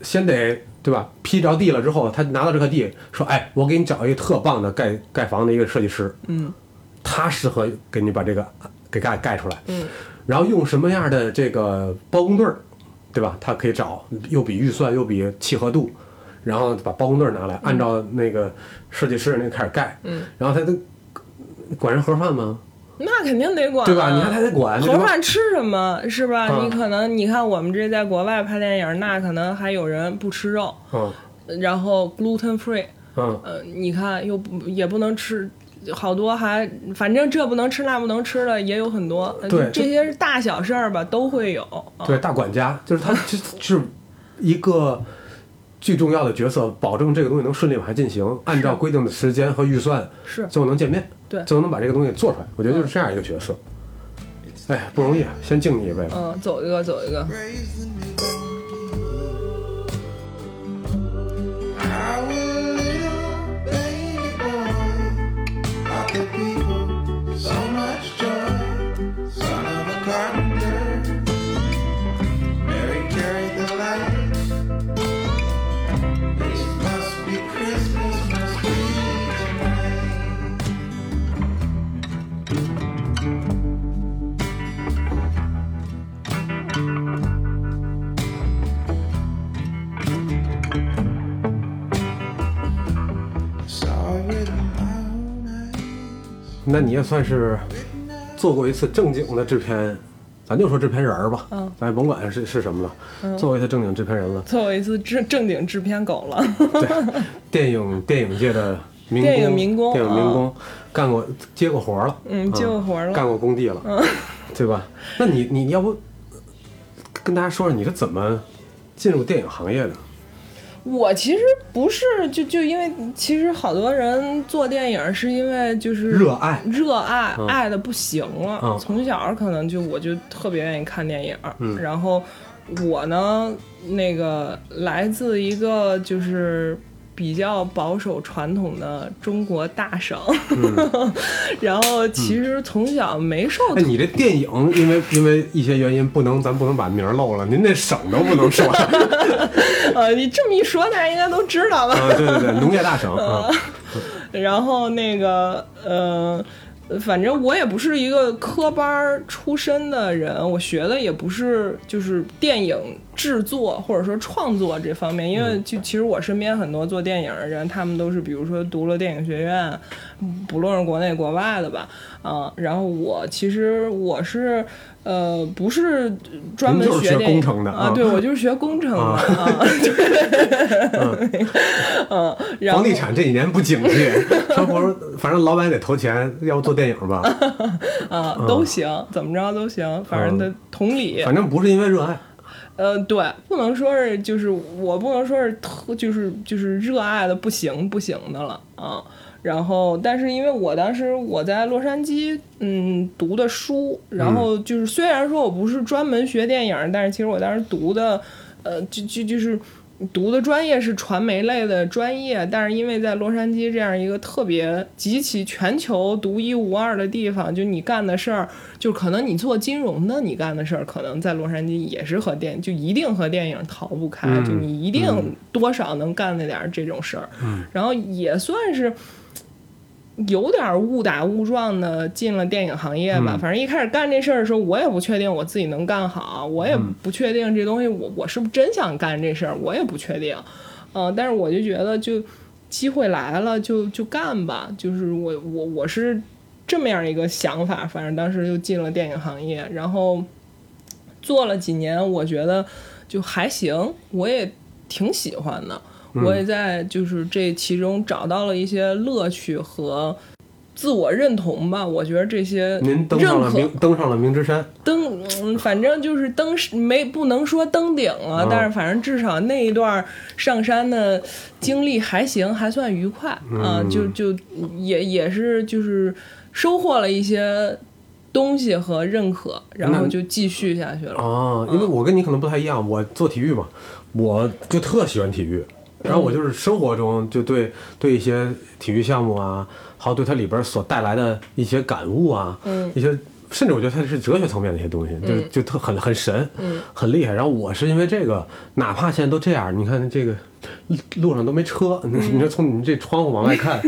先得对吧？批着地了之后，他拿到这块地，说，哎，我给你找一个特棒的盖盖房的一个设计师，嗯，他适合给你把这个给盖盖出来，嗯，然后用什么样的这个包工队儿，对吧？他可以找又比预算又比契合度，然后把包工队拿来，按照那个设计师那个开始盖，嗯，然后他都管人盒饭吗？那肯定得管啊，对吧？你看他得管，盒饭吃什么是吧？嗯你可能你看我们这在国外拍电影，那可能还有人不吃肉，嗯然后 gluten free，嗯，呃，你看又不也不能吃。好多还反正这不能吃那不能吃的也有很多，呃对这些是大小事儿吧都会有。啊对，大管家就是他，就是一个最重要的角色，保证这个东西能顺利往下进行，按照规定的时间和预算，是最后能见面，对最后能把这个东西做出来。我觉得就是这样一个角色。哎，不容易，啊，先敬你一杯吧。嗯，走一个走一个. I 那你也算是做过一次正经的制片，咱就说制片人儿吧，嗯咱也甭管是是什么了，做过一次正经制片人了。做一次正正经制片狗了。对，电影电影界的民工，电影民工电影民工，干过接过活儿了，嗯接过活儿了嗯干过工地了，对吧？那你你要不跟大家说说你是怎么进入电影行业的？我其实不是，就就因为其实好多人做电影是因为就是热爱热爱、嗯爱的不行了。嗯从小可能就我就特别愿意看电影，嗯然后我呢，那个来自一个就是。比较保守传统的中国大省，然后其实从小没受嗯哎，你这电影因为因为一些原因不能，咱不能把名儿漏了，您那省都不能说。啊，呃，你这么一说，大家应该都知道吧？对对对，农业大省 啊，然后那个呃，反正我也不是一个科班儿出身的人，我学的也不是就是电影制作或者说创作这方面，因为就其实我身边很多做电影的人，他们都是比如说读了电影学院，不论是国内国外的吧，啊、然后我其实我是。呃，不是专门学工程的啊，啊。对我就是学工程的啊。啊，对，房地产这几年不景气，说不如反正老板得投钱，要不做电影吧，啊，都行，怎么着都行，反正的同理，反正不是因为热爱，呃，对，不能说是就是我不能说是特就是就是热爱的不行不行的了啊。然后，但是因为我当时我在洛杉矶，嗯，读的书，然后就是虽然说我不是专门学电影，但是其实我当时读的，呃，就就就是读的专业是传媒类的专业，但是因为在洛杉矶这样一个特别极其全球独一无二的地方，就你干的事儿，就可能你做金融的，你干的事儿，可能在洛杉矶也是和电，就一定和电影逃不开，嗯就你一定多少能干那点儿这种事儿，嗯然后也算是。有点误打误撞的进了电影行业吧，嗯。反正一开始干这事儿的时候，我也不确定我自己能干好，我也嗯不确定这东西我我是不是真想干这事儿，我也不确定。嗯、但是我就觉得就机会来了就就干吧，就是我我我是这么样一个想法，反正当时就进了电影行业，然后做了几年，我觉得就还行，我也挺喜欢的，我也在就是这其中找到了一些乐趣和。自我认同吧，我觉得这些您登上了登上了明之山，登，嗯，反正就是登没不能说登顶了，嗯。但是反正至少那一段上山的经历还行，还算愉快啊、嗯就就也也是就是收获了一些东西和认可，然后就继续下去了。啊，因为我跟你可能不太一样，我做体育嘛，我就特喜欢体育，然后我就是生活中就对对一些体育项目啊，还有对它里边所带来的一些感悟啊，嗯一些甚至我觉得它是哲学层面的一些东西，就就特很很神，嗯很厉害。然后我是因为这个，哪怕现在都这样，你看这个路路上都没车，你说从你这窗户往外看，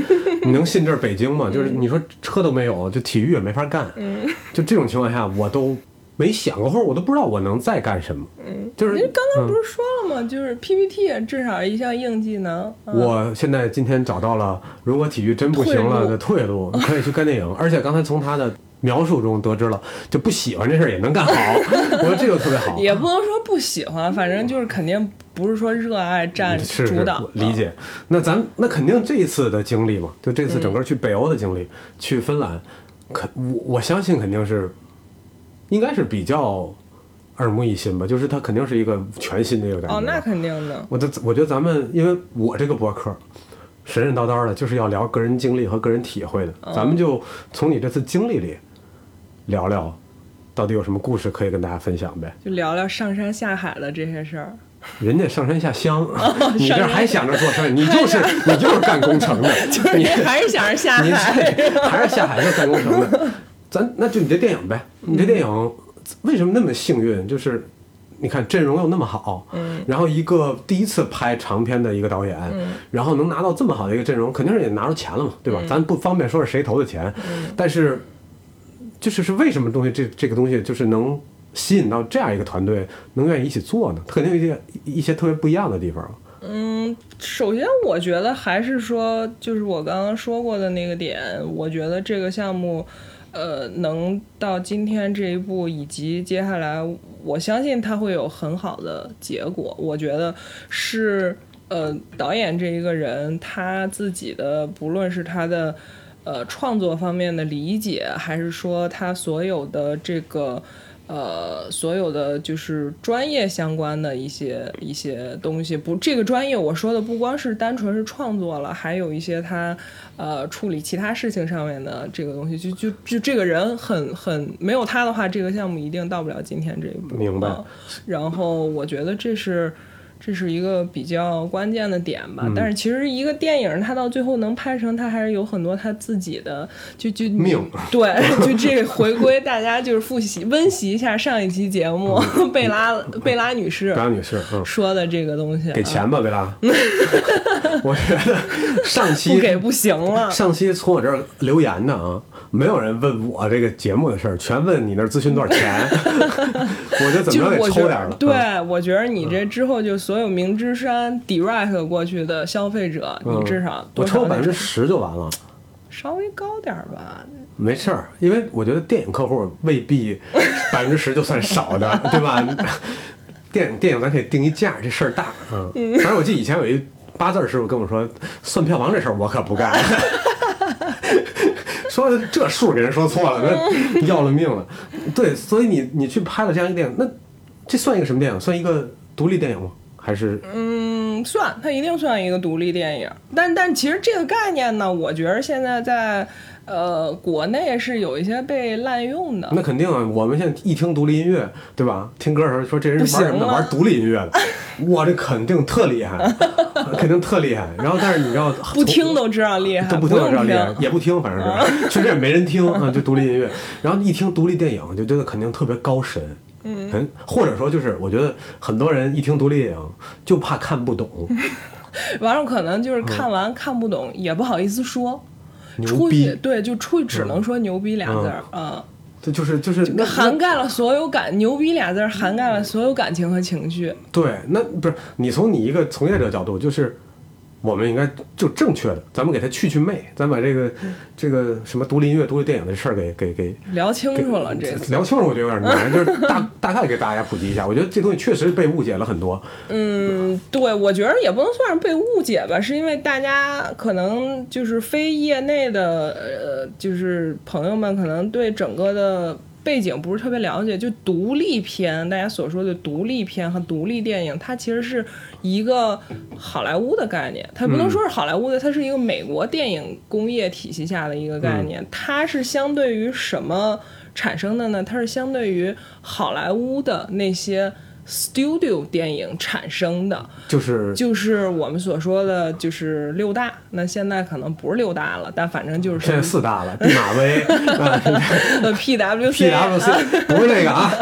你能信这是北京吗？就是你说车都没有，就体育也没法干，嗯。就这种情况下，我都没想过，或者我都不知道我能再干什么。嗯，就是您刚才不是说了吗？就是 PPT 至少一项硬技能。啊我现在今天找到了，如果体育真不行了的退路，可以去干电影。而且刚才从他的描述中得知了，就不喜欢这事儿也能干好。我觉得这个特别好。也不能说不喜欢，反正就是肯定不是说热爱占主导。我理解。那咱那肯定这一次的经历嘛，就这次整个去北欧的经历，去芬兰，肯我我相信肯定是，应该是比较耳目一新吧。就是它肯定是一个全新的一个感觉。哦，那肯定的。我的我觉得咱们，因为我这个博客神神叨叨的，就是要聊个人经历和个人体会的。咱们就从你这次经历里聊聊，到底有什么故事可以跟大家分享呗？就聊聊上山下海的这些事儿。人家上山下乡，你这还想着做生意，你就是你就是干工程的，就你还是想着下海。这还是下海就干工程的。咱那就你这电影呗，你这电影为什么那么幸运？就是你看阵容又那么好，嗯然后一个第一次拍长片的一个导演，嗯然后能拿到这么好的一个阵容，肯定是也拿着钱了嘛，对吧？咱不方便说是谁投的钱，嗯但是就是是为什么东西这这个东西就是能吸引到这样一个团队，能愿意一起做呢？肯定有一些一些特别不一样的地方。嗯，首先我觉得还是说，就是我刚刚说过的那个点，我觉得这个项目，呃，能到今天这一步，以及接下来，我相信他会有很好的结果。我觉得是，呃，导演这一个人他自己的，不论是他的。呃，创作方面的理解，还是说他所有的这个呃，所有的就是专业相关的一些一些东西，不，这个专业我说的不光是单纯是创作了，还有一些他呃处理其他事情上面的这个东西，就就就这个人很很没有他的话，这个项目一定到不了今天这一步。明白嗯然后我觉得这是。这是一个比较关键的点吧，嗯但是其实一个电影它到最后能拍成，它还是有很多它自己的，就就命对，就这个回归大家就是复习温习一下上一期节目，贝拉贝拉女士贝拉女士，嗯，说的这个东西，给钱吧，贝拉。我觉得上期不给不行了。上期从我这儿留言的啊，没有人问我这个节目的事儿，全问你那儿咨询多少钱。我就怎么着得，抽点儿了。嗯对，我觉得你这之后就所有明知山 direct 过去的消费者，嗯，你至少我抽百分之十就完了。稍微高点儿吧。没事儿，因为我觉得电影客户未必 百分之十就算少的，对吧？电影电影咱可以定一价，这事儿大，嗯。反正我记得以前有一八字儿师傅跟我说，算票房这事儿我可不干。说这数给人说错了，那要了命了。对，所以你你去拍了这样一个电影，那这算一个什么电影？算一个独立电影吗？还是嗯，算，它一定算一个独立电影。但但其实这个概念呢，我觉得现在在呃国内是有一些被滥用的。那肯定啊，我们现在一听独立音乐，对吧？听歌的时候说这人玩什么的？玩独立音乐的，哇，这肯定特厉害，肯定特厉害。然后，但是你知道，不听都知道厉害，都不听都知道厉害，听。也不听，反正是 确实也没人听啊，就独立音乐。然后一听独立电影，就觉得肯定特别高深。嗯，或者说就是，我觉得很多人一听独立电影就怕看不懂，完了，可能就是看完看不懂，也不好意思说。出去，对，就出去只能说牛逼俩字儿啊。这就是就是那涵盖了所有感，牛逼俩字儿涵盖了所有感情和情绪。对，那不是你从你一个从业者角度，就是我们应该就正确的，咱们给他去去魅，咱把这个这个什么独立音乐、独立电影的事儿给给给聊清楚了这，聊清楚，我觉得有点难，就是大大概给大家普及一下。我觉得这东西确实被误解了很多。嗯，对，我觉得也不能算是被误解吧，是因为大家可能就是非业内的，呃，就是朋友们可能对整个的背景不是特别了解。就独立片，大家所说的独立片和独立电影，它其实是一个好莱坞的概念，它不能说是好莱坞的，它是一个美国电影工业体系下的一个概念。它是相对于什么产生的呢？它是相对于好莱坞的那些 studio 电影产生的，就是就是我们所说的就是六大。那现在可能不是六大了，但反正就是现在四大了，毕马威、啊 呃 PWC 啊 PWC 不是这个啊，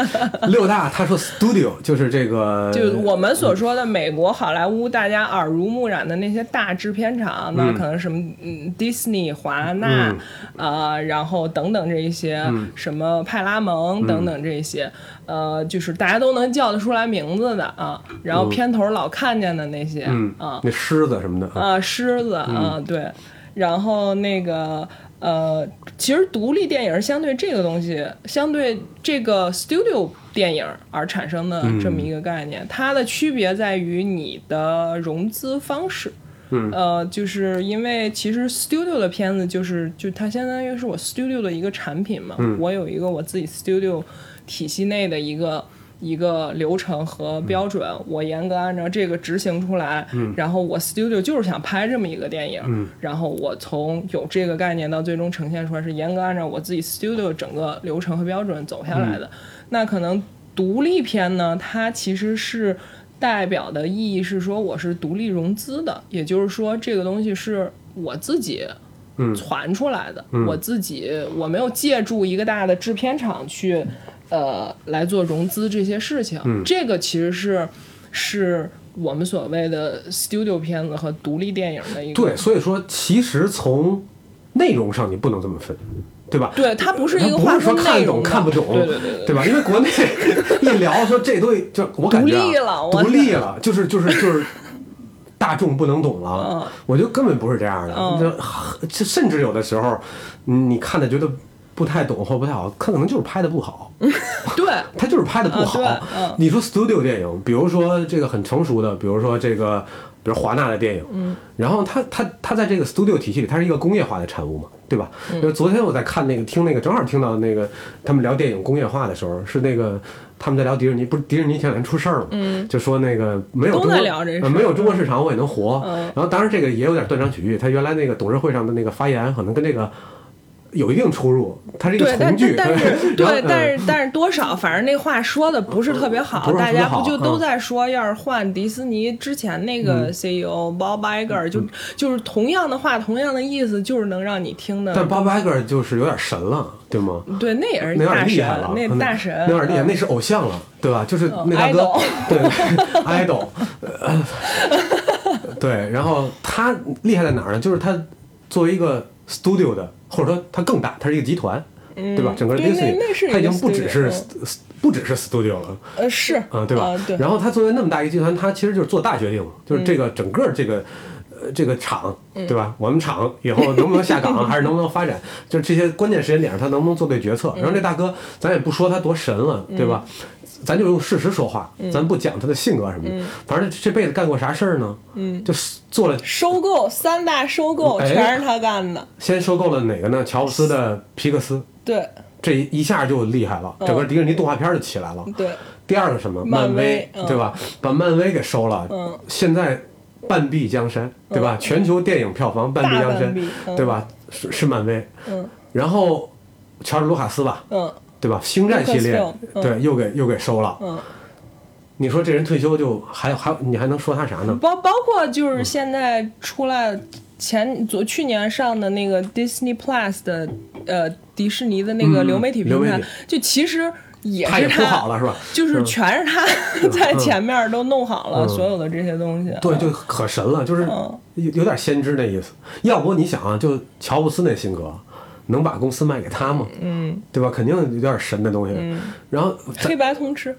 六大他说 studio 就是这个，就我们所说的美国好莱坞，大家耳濡目染的那些大制片厂，那可能什么嗯 Disney、华纳，呃，然后等等这一些，什么派拉蒙等等这一些，呃，就是大家都能叫得出来名字的啊，然后片头老看见的那些，嗯啊，那狮子什么的啊，啊，狮子啊，对，然后那个呃，其实独立电影相对这个东西，相对这个 studio 电影而产生的这么一个概念，它的区别在于你的融资方式。嗯。呃，就是因为其实 studio 的片子就是就它相当于是我 studio 的一个产品嘛，我有一个我自己 studio 体系内的一个一个流程和标准，我严格按照这个执行出来，然后我 studio 就是想拍这么一个电影，然后我从有这个概念到最终呈现出来是严格按照我自己 studio 整个流程和标准走下来的。那可能独立片呢，它其实是代表的意义是说我是独立融资的，也就是说这个东西是我自己嗯。传出来的，我自己我没有借助一个大的制片厂去呃来做融资这些事情，嗯这个其实是是我们所谓的 studio 片子和独立电影的一个对，所以说其实从内容上你不能这么分，对吧？对，它不是一个不是说看懂看不懂，对对对对吧？因为国内一聊说这东西，就我感觉、啊、独立了我独立了，就是就是就是大众不能懂了。嗯我觉得根本不是这样的，嗯就就甚至有的时候，嗯你看的觉得不太懂或不太好，可能就是拍的不好。对 他就是拍的不好。你说 studio 电影，比如说这个很成熟的，比如说这个，比如华纳的电影，嗯，然后它它它在这个 studio 体系里，它是一个工业化的产物嘛，对吧？因为昨天我在看那个听那个，正好听到那个他们聊电影工业化的时候，是那个他们在聊迪士尼，不是迪士尼前两天出事儿了，嗯，就说那个没有中国没有中国市场我也能活。嗯然后当然这个也有点断章取义，他原来那个董事会上的那个发言可能跟这个。有一定出入，它是一个从句，但但是 对，但嗯是但是多少，反正那话说的不是特别好，大家不就都在说，要是换迪士尼之前那个 CEO Bob Iger，就嗯就是同样的话，同样的意思，就是能让你听的。但 Bob Iger 就是有点神了，对吗？对，那也是那有大神点厉害了，，那大神，那有点厉害，嗯那是偶像了，对吧？就是那大哥 对 idol，呃 对，然后他厉害在哪儿呢？就是他作为一个 studio 的，或者说它更大，它是一个集团，对吧？整个嗯对 Disney 那那是一个他已经不只是不只是 studio 了。呃是啊，对吧？啊对，然后它作为那么大一个集团，它其实就是做大决定，就是这个整个这个。呃，这个厂，嗯对吧？我们厂以后能不能下岗，还是能不能发展，就是这些关键时间点上，他能不能做对决策？然后这大哥，咱也不说他多神了，对吧？咱就用事实说话，咱不讲他的性格什么的。反正这辈子干过啥事儿呢？嗯，就是做了，收购三大收购哎全是他干的，先收购了哪个呢？乔布斯的皮克斯，对。这一下就厉害了，整个迪士尼动画片就起来了。对，第二个什么？漫威对吧？把漫威给收了，嗯。现在半壁江山，对吧？全球电影票房半壁江山对吧？是是漫威，嗯。然后乔治卢卡斯吧，嗯对吧？星战系列嗯对，又给又给收了。嗯。你说这人退休就还还你还能说他啥呢？包包括就是现在出来前昨去年上的那个 Disney Plus 的呃迪士尼的那个嗯流媒体平台，就其实也是他也铺好了是吧？就是嗯全是他在前面都弄好了嗯所有的这些东西。对，就可神了，就是有点先知那意思。要不你想啊，就乔布斯那性格，能把公司卖给他吗？嗯，对吧？肯定有点神的东西。然后黑白通吃，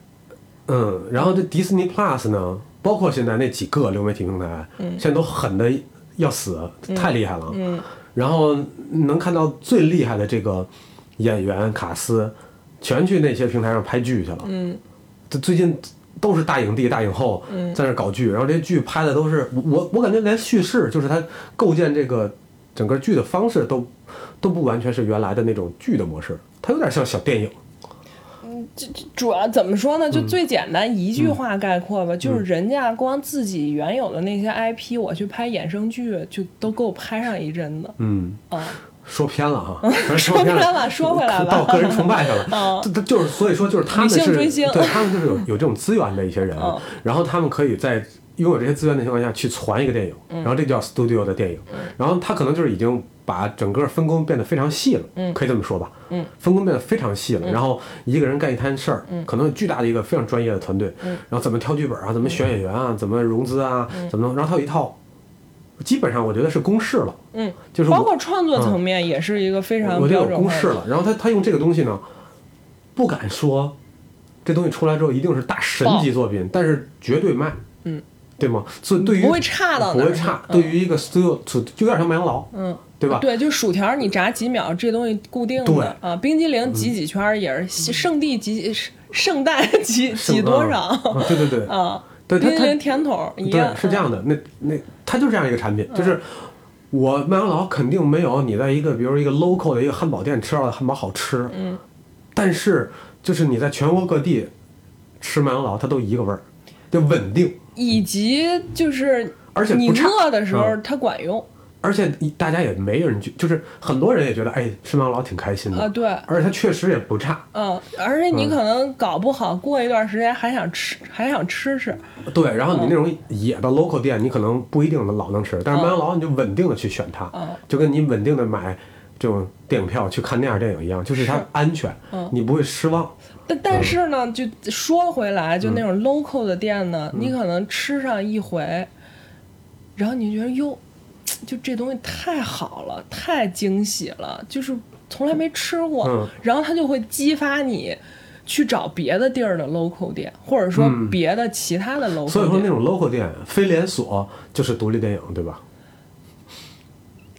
嗯，然后这迪士尼 Plus 呢，包括现在那几个流媒体平台，现在都狠的要死，太厉害了。嗯，然后能看到最厉害的这个演员卡斯，全去那些平台上拍剧去了。嗯，这最近都是大影帝、大影后在那搞剧，然后这些剧拍的都是我我感觉连叙事，就是他构建这个整个剧的方式都都不完全是原来的那种剧的模式，它有点像小电影。嗯，这主要怎么说呢？嗯就最简单一句话概括吧，就是人家光自己原有的那些 IP，我去拍衍生剧，就都够拍上一阵子。嗯，啊，说偏了哈，说 说偏了说回来吧到个人崇拜去了。嗯这这就是所以说就是他们是追星对他们就是有有这种资源的一些人嗯，然后他们可以在拥有这些资源的情况下去传一个电影，嗯。然后这叫 studio 的电影，然后他可能就是已经把整个分工变得非常细了，可以这么说吧，嗯，分工变得非常细了，然后一个人干一摊事儿，可能有巨大的一个非常专业的团队，然后怎么挑剧本啊，怎么选演员啊，怎么融资啊，怎么弄，然后他有一套。基本上我觉得是公式了，嗯，就是包括创作层面也是一个非常我得有。公式了。然后他他用这个东西呢，不敢说这东西出来之后一定是大神级作品，但是绝对卖，嗯，对吗？所以对于不会差到不会差。嗯对于一个 studio，就有点像麦当劳，嗯，对吧？对，就薯条你炸几秒，这东西固定对的啊。冰激凌挤几圈也是圣地挤圣诞挤挤多少啊对对对，啊？冰激凌甜筒一样对，是这样的。那那它就这样一个产品，就是我麦当劳肯定没有你在一个比如一个 local 的一个汉堡店吃到的汉堡好吃，嗯，但是就是你在全国各地吃麦当劳，它都一个味儿，就稳定。以及就是而且不差饿的时候嗯它管用而且大家也没人觉，就是很多人也觉得，哎，吃麦当劳挺开心的啊，对，而且它确实也不差，嗯，而且你可能搞不好过一段时间还想吃，还想吃吃，对。然后你那种野的 local 店，你可能不一定能老能吃，但是麦当劳你就稳定的去选它，嗯就跟你稳定的买这种电影票去看那样电影一样，就是它安全，嗯你不会失望。但但是呢，就说回来，就那种嗯 local 的店呢，你可能吃上一回，然后你就觉得哟，就这东西太好了，太惊喜了，就是从来没吃过，嗯然后它就会激发你去找别的地儿的 local 店，或者说嗯别的其他的 local 店。所以说那种 local 店非连锁就是独立电影，对吧？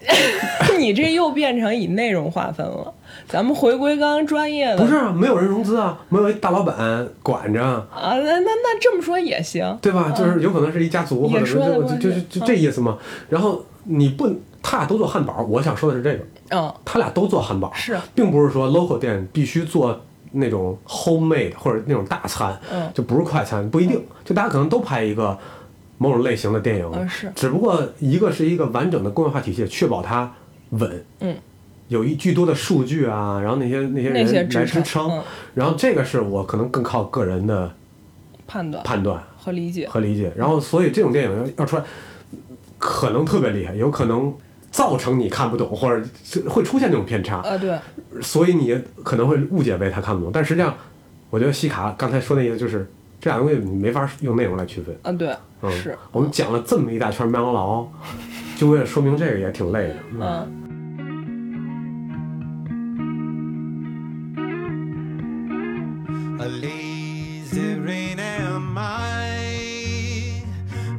你这又变成以内容划分了。咱们回归刚刚专业的，不是啊，没有人融资啊，没有一大老板管着。啊？那那那这么说也行，对吧？就是有可能是一家族，或者是就就就就这意思嘛。然后你不，他俩都做汉堡，我想说的是这个，嗯，他俩都做汉堡，是。并不是说 local 店必须做那种 homemade 或者那种大餐，嗯。就不是快餐，不一定，就大家可能都拍一个某种类型的电影，只不过一个是一个完整的工业化体系，确保它稳，嗯，有一巨多的数据啊，然后那些那些人来支撑，嗯然后这个是我可能更靠个人的判断判断和理解。和理解，然后所以这种电影要要出来，可能特别厉害，有可能造成你看不懂，或者会出现这种偏差，啊，对，所以你可能会误解为他看不懂，但实际上，我觉得西卡刚才说那意思就是这两个东西你没法用内容来区分。啊，对，嗯，是，我们讲了这么一大圈麦当劳，就为了说明这个也挺累的。嗯。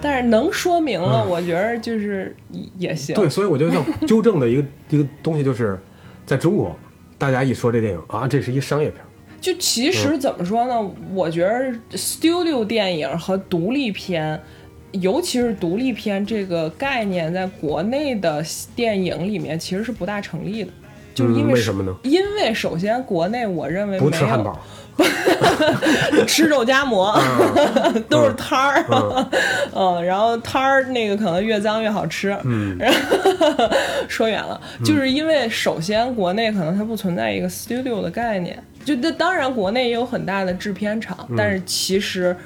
但是能说明了，我觉得就是也行。对，所以我觉得要纠正的一个 一个东西就是，在中国，大家一说这电影啊，这是一商业片。就其实怎么说呢？我觉得 studio 电影和独立片，尤其是独立片这个概念，在国内的电影里面其实是不大成立的。就是因嗯为、为什么呢因为首先国内我认为不没有吃汉堡，吃肉夹馍，嗯。都是摊儿，嗯，然后摊儿那个可能越脏越好吃，嗯，说远了，就是因为首先国内可能它不存在一个 studio 的概念，就那当然国内也有很大的制片厂，但是其实。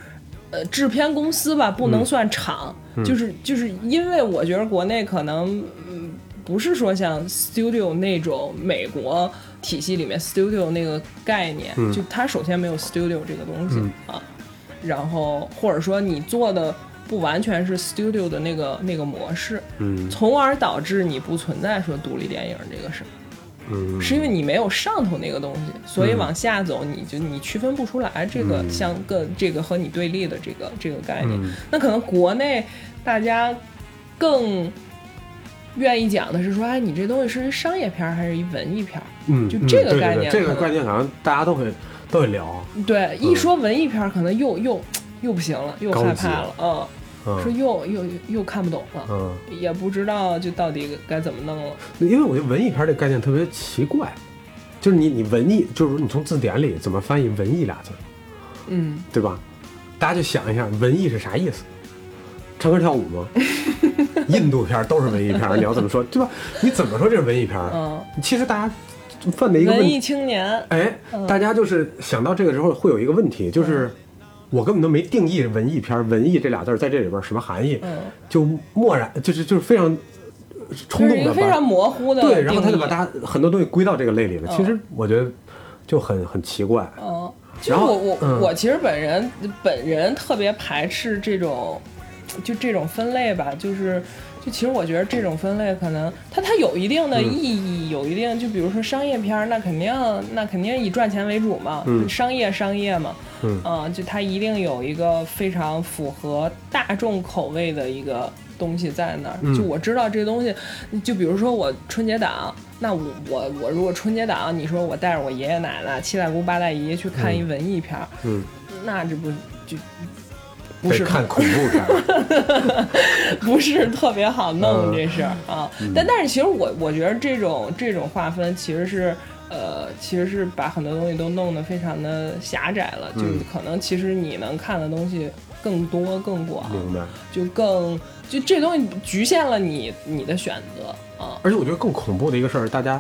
呃，制片公司吧，不能算厂，就是就是因为我觉得国内可能，嗯，不是说像 studio 那种美国体系里面 studio 那个概念，就它首先没有 studio 这个东西、啊，然后或者说你做的不完全是 studio 的那个那个模式，嗯。从而导致你不存在说独立电影这个事儿。嗯，是因为你没有上头那个东西，所以往下走，你就你区分不出来这个相跟这个和你对立的这个这个概念。嗯。那可能国内大家更愿意讲的是说，哎，你这东西是一商业片儿还是一文艺片儿？嗯，就这个概念这个概念好像大家都会都会聊。对，一说文艺片儿，可能又又又不行了，又害怕了，嗯，说嗯又又又看不懂了，嗯，也不知道就到底该怎么弄了。因为我觉得文艺片这个概念特别奇怪，就是你你文艺，就是你从字典里怎么翻译“文艺”俩字，嗯，对吧？大家就想一下，文艺是啥意思？唱歌跳舞吗？印度片儿都是文艺片儿，你要怎么说，对吧？你怎么说这是文艺片儿？嗯，其实大家犯的一个问文艺，青年，哎，大家就是想到这个时候会有一个问题，就是我根本都没定义文艺片儿，文艺这俩字儿在这里边儿什么含义，嗯，就漠然，就是就是非常呃冲动的非常模糊的对，然后他就把大家很多东西归到这个类里了。嗯其实我觉得就很很奇怪。嗯，就是然后我我、嗯我其实本人本人特别排斥这种，就这种分类吧，就是。就其实我觉得这种分类可能它它有一定的意义，有一定就比如说商业片儿，那肯定那肯定以赚钱为主嘛，嗯商业商业嘛，嗯啊就它一定有一个非常符合大众口味的一个东西在那儿。嗯就我知道这东西，就比如说我春节档，那我我我如果春节档，你说我带着我爷爷奶奶、七大姑八大姨去看一文艺片儿，嗯，那这不就不是看恐怖片儿。不是特别好弄嗯这事儿啊。但但是其实我我觉得这种这种划分其实是。呃，其实是把很多东西都弄得非常的狭窄了，就是嗯可能其实你能看的东西更多更广，明白。就更就这东西局限了你你的选择啊。而且我觉得更恐怖的一个事儿，大家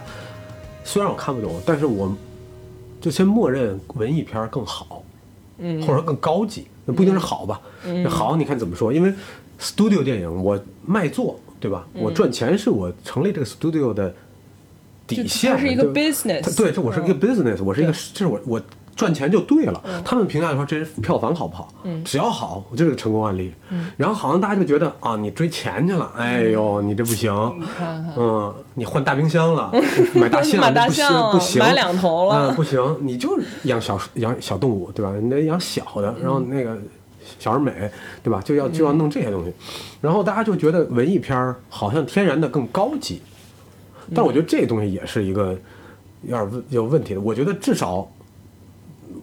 虽然我看不懂，但是我就先默认文艺片儿更好，嗯或者说更高级，那不一定是好吧？嗯好，你看怎么说？因为 studio 电影我卖座，对吧？我赚钱是我成立这个 studio 的底线，它是一个对 business，它对，这我是一个嗯 business，我是一个，对这是我我赚钱就对了。他们评价说这是票房好不好？只要好，我就是个成功案例。然后好像大家就觉得啊，你追钱去了，哎呦，你这不行。嗯，你换大冰箱了，买大象买大不行象不行，买两头了嗯，不行，你就养小养小动物，对吧？你得养小的，然后那个小而美，对吧？就要就要弄这些东西，然后大家就觉得文艺片儿好像天然的更高级，但我觉得这东西也是一个有点问有问题的。我觉得至少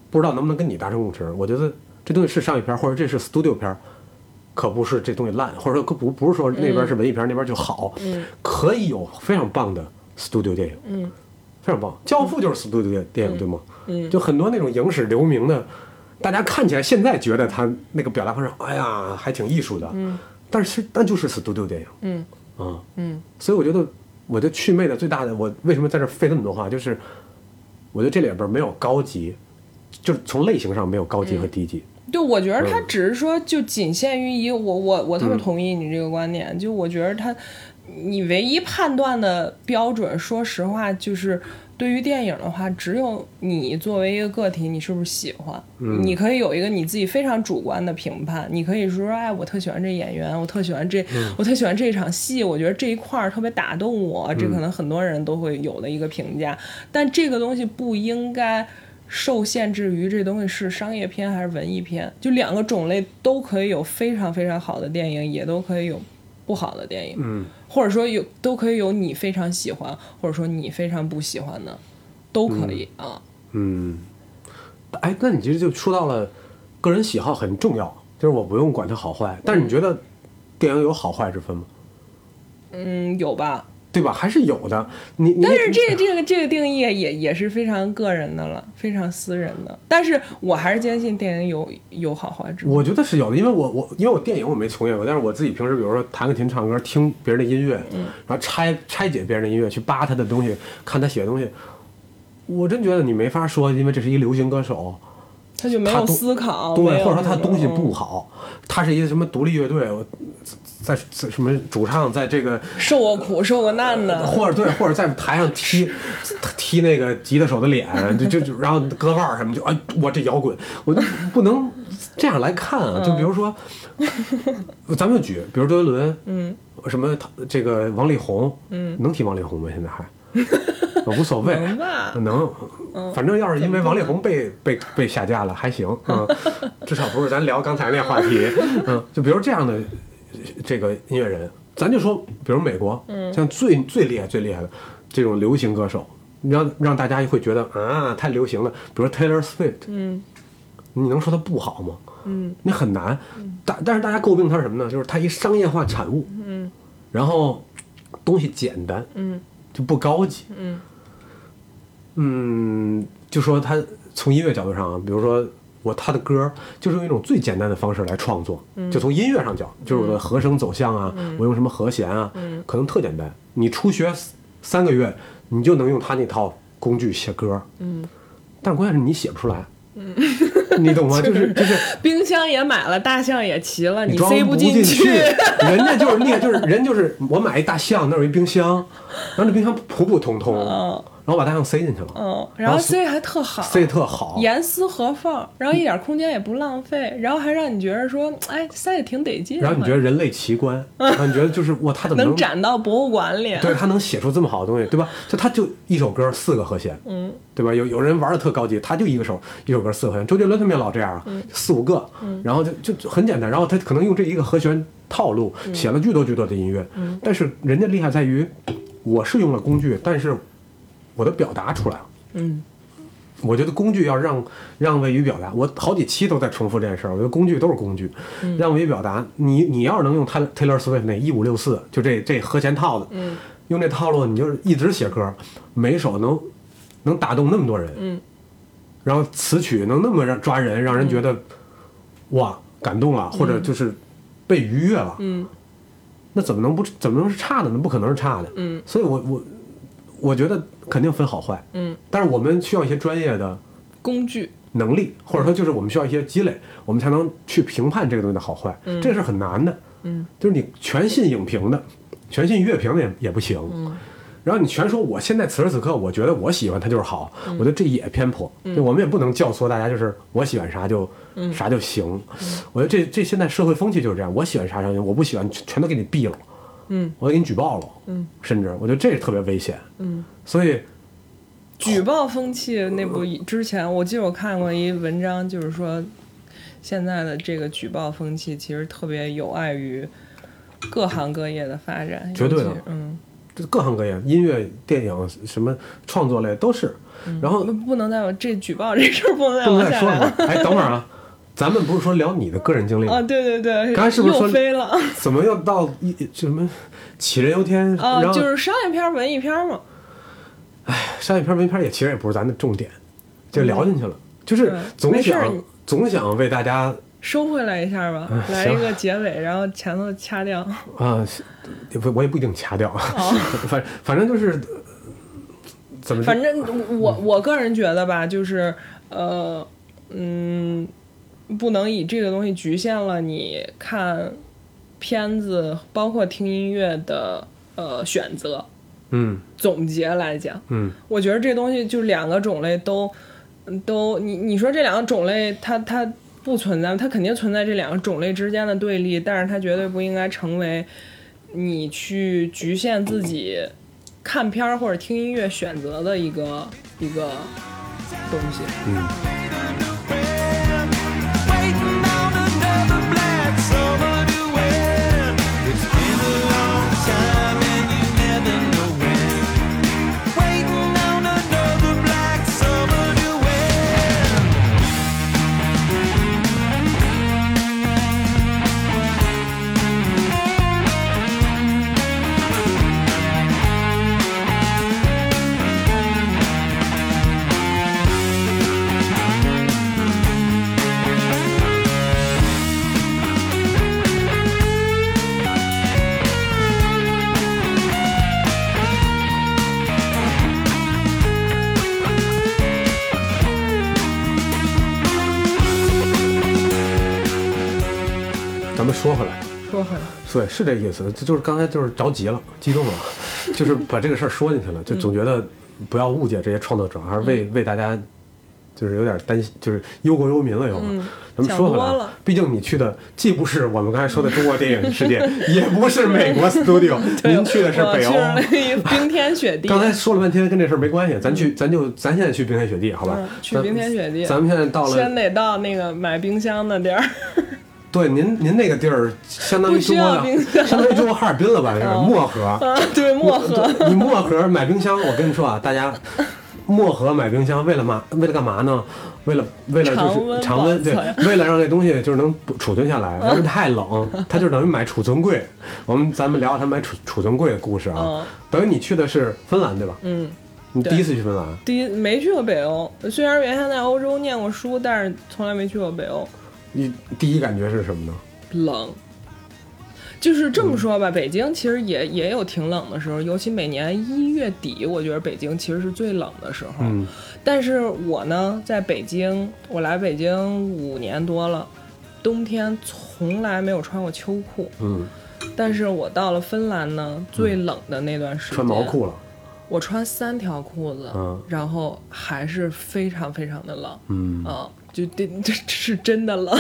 不知道能不能跟你达成共识。我觉得这东西是商业片，或者这是 studio 片，可不是这东西烂，或者说可不不是说那边是文艺片儿，那边就好，可以有非常棒的 studio 电影，嗯。非常棒。教父就是 studio 电影，对吗？嗯。就很多那种影史留名的，大家看起来现在觉得他那个表达方式，哎呀，还挺艺术的，嗯。但是那就是 studio 电影，嗯。啊，嗯。所以我觉得，我觉得祛魅的最大的，我为什么在这儿费那么多话，就是我觉得这里边没有高级，就是从类型上没有高级和低级。对我觉得他嗯只是说，就仅限于一我我我特别同意你这个观点，就我觉得他，你唯一判断的标准，说实话就是。对于电影的话，只有你作为一个个体，你是不是喜欢？嗯你可以有一个你自己非常主观的评判，你可以说，哎，我特喜欢这演员，我特喜欢这，嗯我特喜欢这场戏，我觉得这一块儿特别打动我，这可能很多人都会有的一个评价。但这个东西不应该受限制于这东西是商业片还是文艺片，就两个种类都可以有非常非常好的电影，也都可以有不好的电影，嗯，或者说有都可以有你非常喜欢，或者说你非常不喜欢的，都可以、啊。嗯，哎，那你其实就说到了个人喜好很重要，就是我不用管它好坏，但是你觉得电影有好坏之分吗？嗯，有吧？对吧？还是有的。你你但是这个这个这个定义也也是非常个人的了，非常私人的。但是我还是坚信电影有有好坏之分。我觉得是有的，因为我我因为我电影我没从业过，但是我自己平时比如说弹个琴、唱歌，听别人的音乐，嗯然后拆拆解别人的音乐，去扒他的东西，看他写的东西，我真觉得你没法说，因为这是一流行歌手，他就没有思考，对，或者说他东西不嗯好，他是一个什么独立乐队，我在在什么主唱在这个受过苦、受过难的，或者对，或者在台上踢踢那个吉他手的脸，就就就然后割腕儿什么，就哎，我这摇滚，我就不能这样来看啊。就比如说，咱们举，比如周杰伦，嗯，什么这个王力宏，嗯，能提王力宏吗？现在还？我 无所谓，能吧？能，反正要是因为王力宏被被被下架了，还行，嗯，至少不是咱聊刚才那话题，嗯，就比如这样的这个音乐人，咱就说，比如美国，嗯，像最最厉害最厉害的这种流行歌手，让让大家会觉得啊太流行了，比如 Taylor Swift，嗯。你能说他不好吗？嗯。你很难，但但是大家诟病他是什么呢？就是他一商业化产物，嗯。然后东西简单，嗯就不高级，嗯。嗯，就说他从音乐角度上啊，比如说我他的歌，就是用一种最简单的方式来创作，就从音乐上讲，就是我的和声走向啊，我用什么和弦啊，可能特简单。你初学三个月，你就能用他那套工具写歌，嗯，但关键是你写不出来，你懂吗？就是就是冰箱也买了，大象也骑了，你塞不进去，人家就是那个，就是人就是我买一大象，那儿有一冰箱，然后这冰箱普普通通，嗯然后把大象塞进去了，嗯，然后塞还特好，塞得特好，严丝合缝，然后一点空间也不浪费，然后还让你觉得说，哎，塞的挺得劲，然后你觉得人类奇观，然后你觉得就是哇，他怎么能展到博物馆里？对他能写出这么好的东西，对吧？就他就一首歌四个和弦，嗯。对吧？有有人玩的特高级，他就一个手一首歌四个和弦。周杰伦他们也老这样啊，嗯。四五个，然后就就就很简单，然后他可能用这一个和弦套路嗯。写了巨多巨多的音乐，但是人家厉害在于，我是用了工具，但是我的表达出来了。嗯我觉得工具要让让位于表达，我好几期都在重复这件事儿。我觉得工具都是工具，嗯让位于表达。你你要是能用 Taylor Swift 那一五六四，就这这和弦套子，嗯用这套路，你就是一直写歌，每一首能能打动那么多人，嗯然后词曲能那么让抓人，让人觉得、哇感动了，或者就是被愉悦了，嗯那怎么能不怎么能是差的呢？不可能是差的，嗯所以我我我觉得肯定分好坏，嗯，但是我们需要一些专业的。工具，能力，或者说就是我们需要一些积累，我们才能去评判这个东西的好坏。这个是很难的。嗯，就是你全信影评的，全信乐评的也也不行。嗯然后你全说我现在此时此刻我觉得我喜欢它就是好，嗯我觉得这也偏颇。就我们也不能教唆大家就是我喜欢啥就、嗯啥就行。我觉得这这现在社会风气就是这样，我喜欢啥啥行，我不喜欢全全都给你毙了。嗯，我给你举报了。嗯，甚至我觉得这特别危险。嗯，所以举报风气那部之前，我记得我看过一文章，就是说现在的这个举报风气其实特别有碍于各行各业的发展，绝对的嗯，这各行各业，音乐、电影什么创作类都是。然后不不能再有这举报这事儿不能再说了吗？哎，等会儿啊，咱们不是说聊你的个人经历吗？啊！对对对，刚才是不是说又飞了？怎么又到一什么杞人忧天？啊，就是商业片、文艺片嘛。哎。商业片、文艺片也其实也不是咱的重点，就聊进去了，就是总想总想为大家收回来一下吧，来一个结尾，然后前头掐掉。啊，是也不我也不一定掐掉，哦 反反正就是呃怎么说反正我我个人觉得吧，就是呃嗯，不能以这个东西局限了你看片子，包括听音乐的呃选择。嗯总结来讲，嗯我觉得这东西就两个种类都都你你说这两个种类它它不存在，它肯定存在这两个种类之间的对立，但是它绝对不应该成为你去局限自己看片儿或者听音乐选择的一个一个东西。嗯说回来，说回来，对，是这意思，这就是刚才就是着急了，激动了，就是把这个事儿说进去了，就总觉得不要误解这些创作者，还是为、为大家就是有点担心，就是忧国忧民了，有咱们说回来毕竟你去的既不是我们刚才说的中国电影世界，也不是美国 studio，您去的是北欧。冰天雪地。刚才说了半天跟这事儿没关系，咱去，咱就咱现在去冰天雪地，好吧？嗯去冰天雪地。咱们现在到了先得到那个买冰箱的地儿，对，您您那个地儿相当于中国相当于中国哈尔滨了吧？这是哦漠河。啊，对，漠河。你漠河买冰箱，我跟你说啊，大家漠河买冰箱为了嘛？为了干嘛呢？为了为了就是常温，对，为了让这东西就是能储存下来，要是太冷，它就等于买储存柜。我们咱们聊聊他买储储存柜的故事啊嗯。等于你去的是芬兰对吧？嗯，你第一次去芬兰，第一没去过北欧，虽然原先在欧洲念过书，但是从来没去过北欧。你第一感觉是什么呢？冷，就是这么说吧，北京其实也也有挺冷的时候，尤其每年一月底，我觉得北京其实是最冷的时候。嗯但是我呢，在北京，我来北京五年多了，冬天从来没有穿过秋裤。嗯，但是我到了芬兰呢，最冷的那段时间，穿毛裤了。我穿三条裤子，嗯然后还是非常非常的冷，嗯啊，就这 这是真的冷，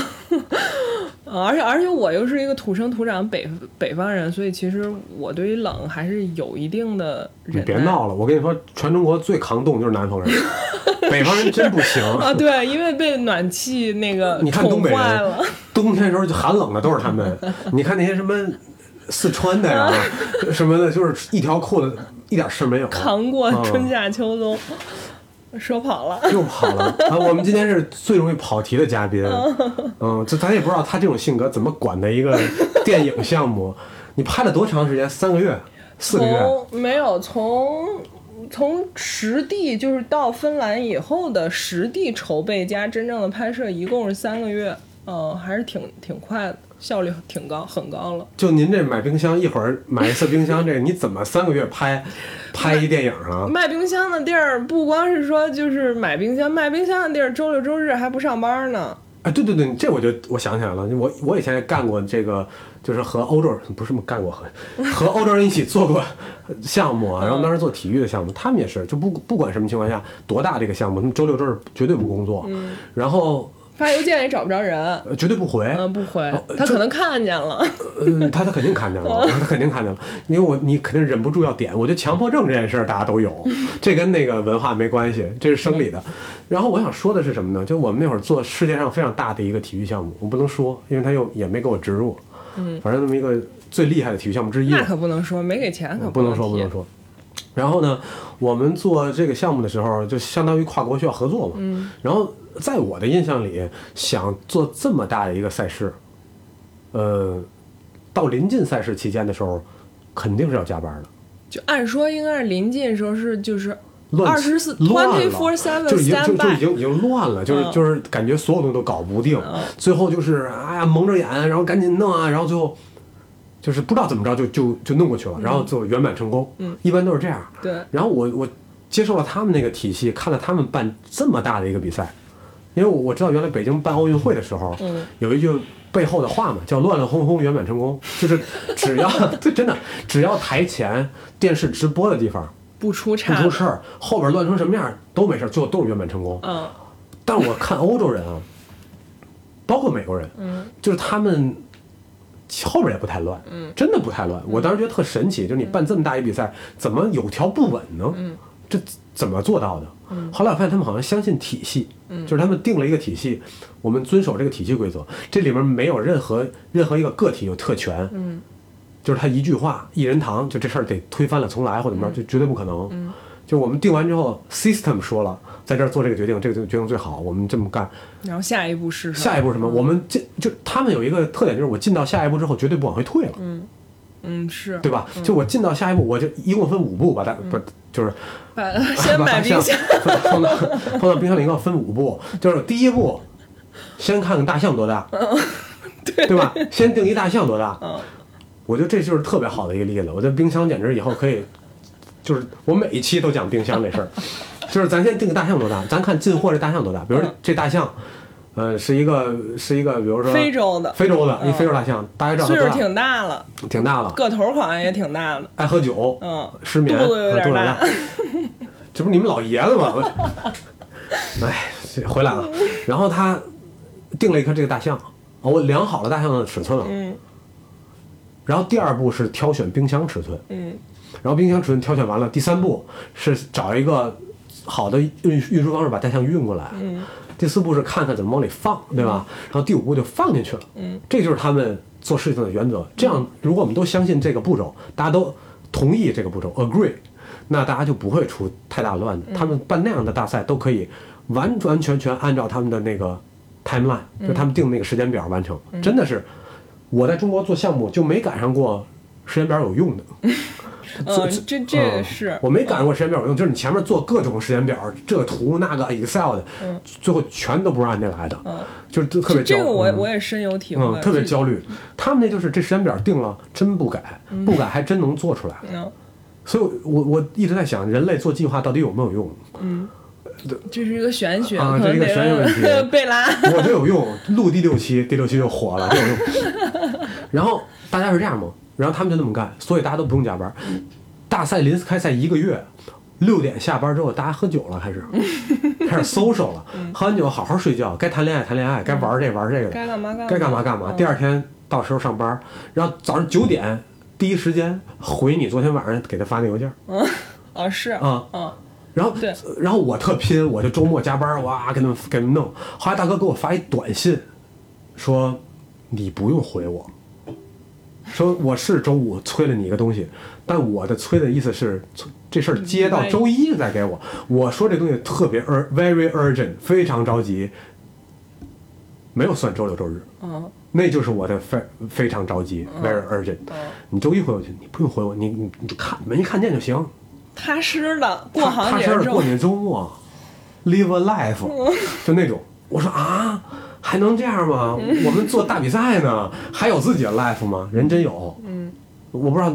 啊而且而且我又是一个土生土长北北方人，所以其实我对于冷还是有一定的你忍耐。别闹了，我跟你说，全中国最抗冻就是南方人，北方人真不行。啊！对，因为被暖气那个 你看东北人，，冬天的时候就寒冷的都是他们。你看那些什么四川的呀，什么的，就是一条裤子一点事儿没有，扛过嗯春夏秋冬，说跑了。又跑了。啊，我们今天是最容易跑题的嘉宾，嗯，这咱也不知道他这种性格怎么管的一个电影项目。你拍了多长时间？三个月、四个月？没有从从实地就是到芬兰以后的实地筹备加真正的拍摄，一共是三个月，嗯、还是挺挺快的，效率挺高，很高了。就您这买冰箱，一会儿买一次冰箱，这你怎么三个月拍拍一电影啊？卖冰箱的地儿不光是说就是买冰箱，卖冰箱的地儿周六周日还不上班呢。哎，对对对，这我就我想起来了，我我以前也干过这个，就是和欧洲人不是干过和 和欧洲人一起做过项目啊，然后当时做体育的项目，他们也是，就不不管什么情况下，多大这个项目，他们周六周日绝对不工作，然后发邮件也找不着人，呃绝对不回，嗯，不回他可能看见了，嗯，他他肯定看见了，他肯定看见了，因为我你肯定忍不住要点。我觉得强迫症这件事儿大家都有，这跟那个文化没关系，这是生理的。然后我想说的是什么呢？就我们那会儿做世界上非常大的一个体育项目，我不能说，因为他又也没给我植入，嗯，反正那么一个最厉害的体育项目之一那。可不能说，没给钱可不能说，不能。说。然后呢，我们做这个项目的时候，就相当于跨国需要合作嘛。嗯。然后在我的印象里，想做这么大的一个赛事，呃，到临近赛事期间的时候，肯定是要加班的。就按说应该是临近时候是就是乱二十四乱 twenty 了 four seven 就已经就就已经已经乱了，就是、嗯就是感觉所有东西都搞不定，最后就是哎呀蒙着眼，然后赶紧弄啊，然后最后就是不知道怎么着就就就弄过去了，然后就圆满成功。嗯，一般都是这样。对，然后我我接受了他们那个体系，看了他们办这么大的一个比赛，因为我我知道原来北京办奥运会的时候，嗯有一句背后的话嘛，叫乱乱哄哄圆满成功，就是只要 这真的只要台前电视直播的地方不出差不出事儿，后边乱成什么样都没事儿，最后都是圆满成功。嗯但我看欧洲人啊，包括美国人，嗯，就是他们后边也不太乱，嗯，真的不太乱。我当时觉得特神奇，就是你办这么大一比赛，怎么有条不紊呢？嗯，这怎么做到的？嗯，后来我发现他们好像相信体系，嗯，就是他们定了一个体系，我们遵守这个体系规则，这里面没有任何任何一个个体有特权，嗯，就是他一句话一人堂，就这事儿得推翻了重来或者怎么着，就绝对不可能。嗯，就我们定完之后，system 说了，在这儿做这个决定，这个决定最好，我们这么干。然后下一步是什么？下一步什么？我们进就他们有一个特点，就是我进到下一步之后绝对不往回退了，嗯嗯是，对吧？就我进到下一步，我就一共分五步，把它不就是把先 买冰箱，放放到放到冰箱里，要分五步，就是第一步，先看看大象多大，对吧？先定一大象多大，我觉得这就是特别好的一个例子。我觉得冰箱简直以后可以，就是我每一期都讲冰箱这事儿，就是咱先定个大象多大，咱看进货这大象多大，比如说这大象。呃，是一个是一个，比如说非洲的非洲的一非洲大象，大家知道？岁数挺大了，挺大了，个头好像也挺大的，爱喝酒，嗯，失眠，肚子有点大，这不是你们老爷子吗？我 哎，回来了。然后他定了一颗这个大象，哦我量好了大象的尺寸了。嗯然后第二步是挑选冰箱尺寸，嗯然后冰箱尺寸挑选完了，第三步是找一个好的运运输方式把大象运过来。嗯第四步是看看怎么往里放，对吧？然后第五步就放进去了。嗯，这就是他们做事情的原则。这样，如果我们都相信这个步骤，大家都同意这个步骤，agree，那大家就不会出太大乱子。他们办那样的大赛都可以完完全全按照他们的那个 timeline，就他们定的那个时间表完成。真的是，我在中国做项目就没赶上过时间表有用的。做嗯，这这个是我没赶上过时间表有用，就是你前面做各种时间表，这个图那个 Excel 的，最后全都不是按这来的，就是就特别焦这个我嗯我也深有体会，嗯特别焦虑。他们那就是这时间表定了，真不改，不改还真能做出来。嗯，所以我我一直在想，人类做计划到底有没有用？嗯这是一个玄学，啊这是一个玄学问题 贝拉，我觉得有用，录第六期，第六期就火了，这有用。然后大家是这样吗？然后他们就那么干，所以大家都不用加班。大赛临开赛一个月，六点下班之后，大家喝酒了，开始。开始 social 了，喝完酒好好睡觉，该谈恋爱谈恋爱，该玩这玩这个，该干嘛干嘛。该干嘛干嘛。嗯。第二天到时候上班，然后早上九点第一时间回你昨天晚上给他发那邮件。啊是啊。嗯。然后对，然后我特拼，我就周末加班，哇，给他们给他们弄。后来大哥给我发一短信，说你不用回我，说我是周五催了你一个东西，但我的催的意思是这事儿接到周一再给我。我说这东西特别 ur very urgent，非常着急，没有算周六周日，嗯那就是我的非非常着急，very urgent。你周一回我去，你不用回我，你你你看没看见就行。踏实的过踏好踏几日周，实的过你的周末，live a life，就那种。我说啊，还能这样吗？我们做大比赛呢，还有自己的 life 吗？人真有。嗯，我不知道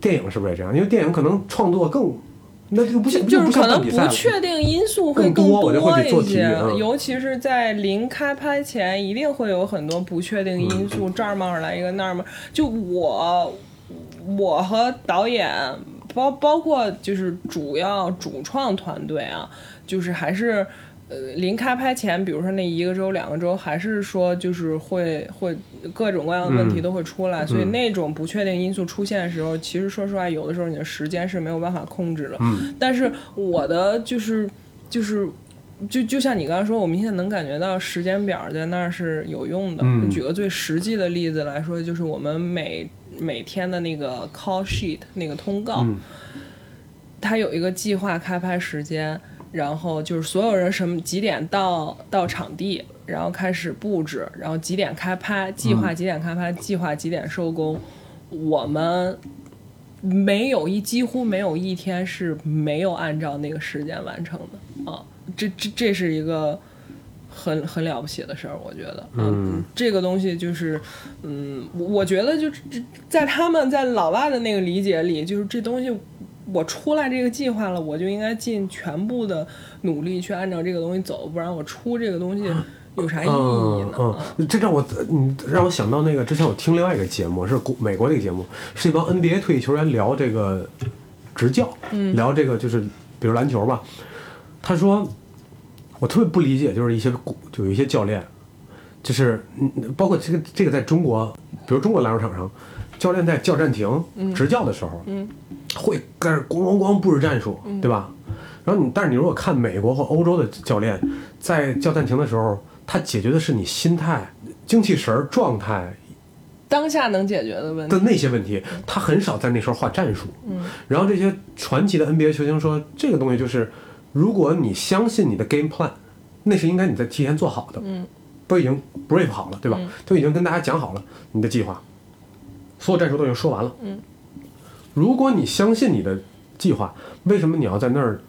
电影是不是也这样，因为电影可能创作更那就不像就是可能不确定因素会更多一些嗯，尤其是在临开拍前，一定会有很多不确定因嗯素，这儿冒出来一个，那儿冒，就我我和导演包包括就是主要主创团队啊，就是还是。呃，临开拍前，比如说那一个周、两个周，还是说就是会会各种各样的问题嗯都会出来，所以嗯那种不确定因素出现的时候，其实说实话，有的时候你的时间是没有办法控制的。嗯但是我的就是就是就就像你刚刚说，我明显能感觉到时间表在那儿是有用的。嗯举个最实际的例子来说，就是我们每每天的那个 call sheet 那个通告，嗯它有一个计划开拍时间，然后就是所有人什么几点到到场地，然后开始布置，然后几点开拍，计划几点开拍，计划几点收工。我们没有一几乎没有一天是没有按照那个时间完成的啊，这这这是一个很很了不起的事儿，我觉得，嗯，这个东西就是，嗯，我我觉得就是这在他们在老外的那个理解里，就是这东西。我出来这个计划了，我就应该尽全部的努力去按照这个东西走，不然我出这个东西有啥意义嗯呢？嗯，这让我嗯让我想到那个之前我听另外一个节目，是国美国的一个节目，是一帮 NBA 退役球员聊这个执教，嗯聊这个就是比如篮球吧。他说，我特别不理解，就是一些就有一些教练，就是嗯包括这个这个在中国，比如中国篮球场上，教练在叫暂停执教的时候，嗯。会跟着咣咣咣布置战术，对吧？然后你，但是你如果看美国或欧洲的教练，在叫暂停的时候，他解决的是你心态、精气神儿、状态当下能解决的问题。的，那些问题，他很少在那时候画战术。嗯。然后这些传奇的 NBA 球星说，这个东西就是，如果你相信你的 game plan，那是应该你在提前做好的，嗯。都已经 brief 好了，对吧？嗯。都已经跟大家讲好了你的计划，所有战术都已经说完了。嗯，如果你相信你的计划，为什么你要在那儿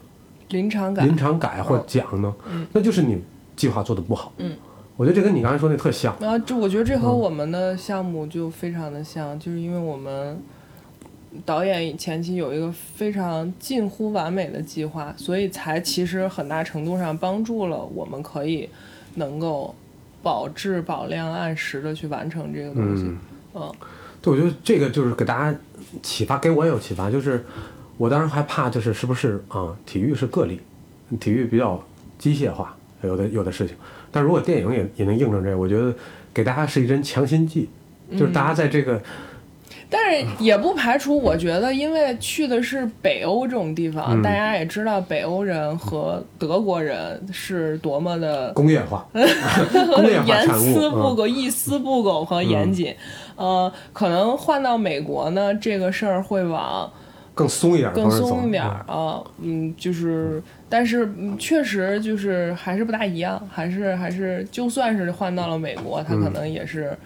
临场改临场改或讲呢？嗯那就是你计划做的不好。嗯，我觉得这跟你刚才说那特像。然后这我觉得这和嗯我们的项目就非常的像，就是因为我们导演前期有一个非常近乎完美的计划，所以才其实很大程度上帮助了我们可以能够保质保量、按时的去完成这个东西。嗯，嗯对，我觉得这个就是给大家启发，给我也有启发。就是我当时还怕，就是是不是啊、体育是个例，体育比较机械化，有的有的事情。但如果电影也也能印证这个，我觉得给大家是一针强心剂，就是大家在这个但是也不排除，我觉得，因为去的是北欧这种地方，嗯。大家也知道北欧人和德国人是多么的工业化，工业化严丝不苟、一丝不苟和严谨。呃，可能换到美国呢，这个事儿会往更松一点更松一点啊，嗯，就是，但是嗯确实就是还是不大一样，还是还是，就算是换到了美国，他可能也是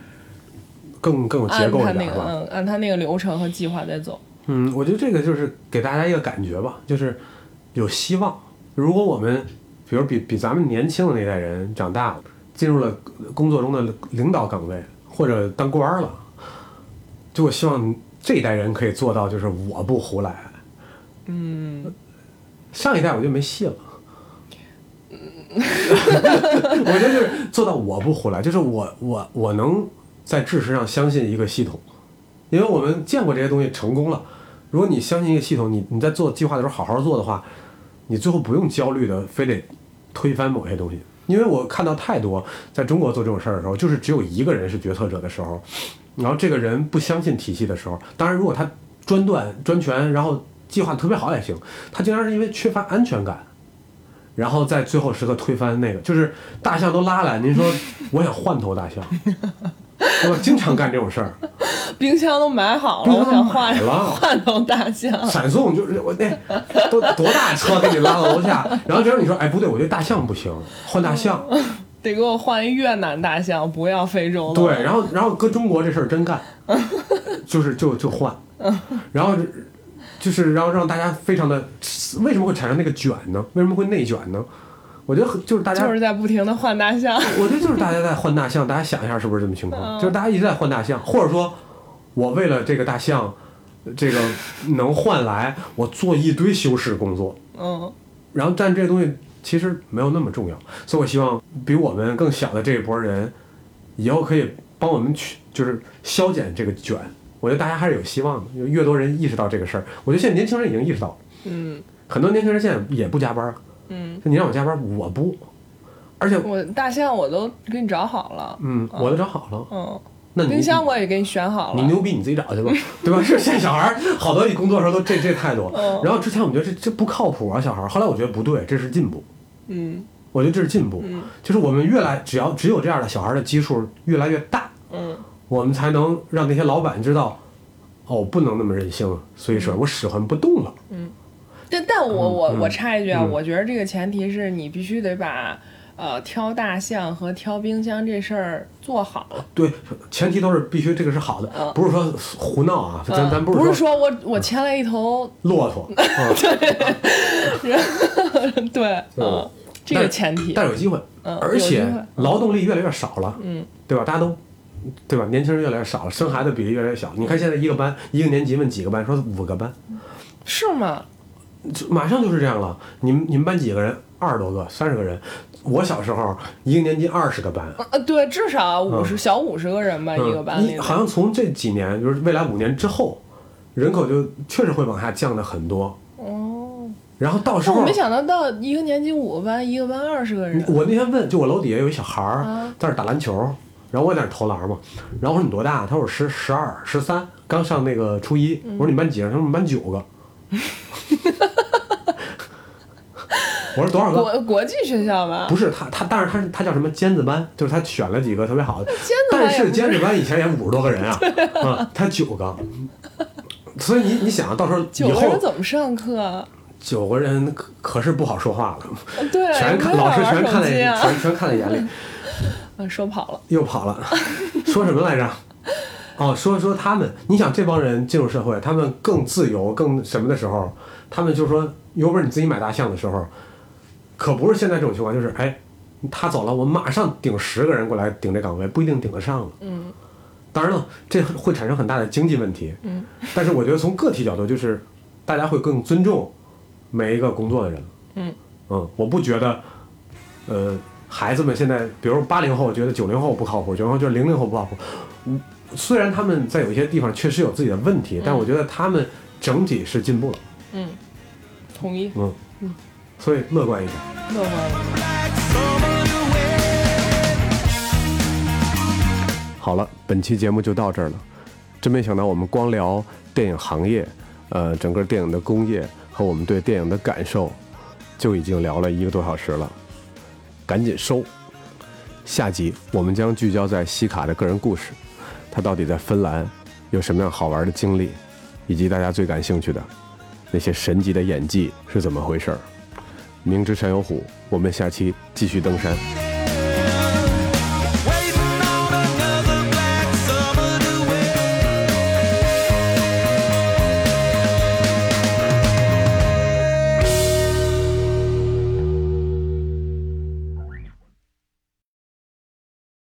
更更有结构他那个一点是吧？嗯按他那个流程和计划在走。嗯，我觉得这个就是给大家一个感觉吧，就是有希望。如果我们，比如比比咱们年轻的那代人长大了，进入了工作中的领导岗位或者当官了，就我希望这一代人可以做到，就是我不胡来。嗯，上一代我就没戏了。我觉得就是做到我不胡来，就是我我我能在知识上相信一个系统，因为我们见过这些东西成功了。如果你相信一个系统，你你在做计划的时候好好做的话，你最后不用焦虑的非得推翻某些东西。因为我看到太多在中国做这种事儿的时候，就是只有一个人是决策者的时候，然后这个人不相信体系的时候，当然如果他专断专权，然后计划特别好也行，他经常是因为缺乏安全感，然后在最后时刻推翻那个，就是大象都拉来，您说我想换头大象，我经常干这种事儿，冰箱都买好了，我想换买了 换头大象。闪送就是我那都多大车给你拉到楼下，然后这时候你说哎不对，我这大象不行，换大象，得给我换一越南大象，不要非洲的。对，然后然后搁中国这事儿真干，就是就就换，然后就是然后让大家非常的为什么会产生那个卷呢？为什么会内卷呢？我觉得很就是大家就是在不停的换大象。我觉得就是大家在换大象，大家想一下是不是这么情况？嗯。就是大家一直在换大象，或者说，我为了这个大象，这个能换来我做一堆修饰工作，嗯。然后但这东西其实没有那么重要，所以我希望比我们更小的这一波人，以后可以帮我们去就是消减这个卷。我觉得大家还是有希望的，有越多人意识到这个事儿，我觉得现在年轻人已经意识到了，嗯。很多年轻人现在也不加班儿，嗯，就你让我加班我不，而且我大象我都给你找好了，嗯我都找好了，嗯，那你冰箱我也给你选好了，你牛逼，你自己找去吧，对吧？是现在小孩儿好多一工作的时候都这这态度，嗯。然后之前我们觉得这这不靠谱啊，小孩儿，后来我觉得不对，这是进步，嗯。我觉得这是进步，就是我们越来只要只有这样的小孩的基数越来越大，嗯我们才能让那些老板知道，哦，不能那么任性，所以说我使唤不动了，但但我我嗯我插一句啊，嗯我觉得这个前提是你必须得把呃挑大象和挑冰箱这事儿做好了。对，前提都是必须这个是好的，不是说胡闹啊，咱咱嗯不是不是说我我牵了一头，骆驼，嗯对，嗯，这个前提，但是有机会，嗯而且劳动力越来越少了，嗯，对吧？大家都，对吧？年轻人越来越少了，生孩子比例越来越小。你看现在一个班一个年级问几个班，说五个班，是吗？就马上就是这样了。你们你们班几个人？二十多个，三十个人。我小时候一个年级二十个班，呃，对，至少五十小五十个人吧，一个班。好像从这几年，就是未来五年之后，人口就确实会往下降的很多。哦，然后到时候我没想到到一个年级五个班，一个班二十个人。我那天问，就我楼底下有一小孩儿啊在那儿打篮球，然后我在那投篮嘛，然后我说你多大？他说我十十二十三，刚上那个初一。我说你们班几个？他说我们班九个。我说多少个？国国际学校吧不，是他他，但是他是他叫什么尖子班，就是他选了几个特别好的。尖子班但是尖子班以前也五十多个人啊，啊，他九个。所以你你想，到时候以后个人怎么上课啊？九个人可可是不好说话了，对，全看老师全看在手机啊全全看在眼里。嗯，说跑了。又跑了，说什么来着？哦，说说他们，你想这帮人进入社会，他们更自由、更什么的时候，他们就说有本事你自己买大象的时候，可不是现在这种情况，就是哎，他走了，我马上顶十个人过来顶这岗位，不一定顶得上了。嗯当然了，这会产生很大的经济问题。嗯，但是我觉得从个体角度，就是大家会更尊重每一个工作的人。嗯嗯，我不觉得，呃，孩子们现在，比如八零后觉得九零后不靠谱，九零后觉得零零后不靠谱。嗯，虽然他们在有一些地方确实有自己的问题，但我觉得他们整体是进步了。嗯，同意，嗯，所以乐观一点。乐观了。好了，本期节目就到这儿了。真没想到，我们光聊电影行业，呃，整个电影的工业和我们对电影的感受，就已经聊了一个多小时了。赶紧收！下集我们将聚焦在西卡的个人故事，他到底在芬兰有什么样好玩的经历，以及大家最感兴趣的那些神级的演技是怎么回事儿。明知山有虎，我们下期继续登山。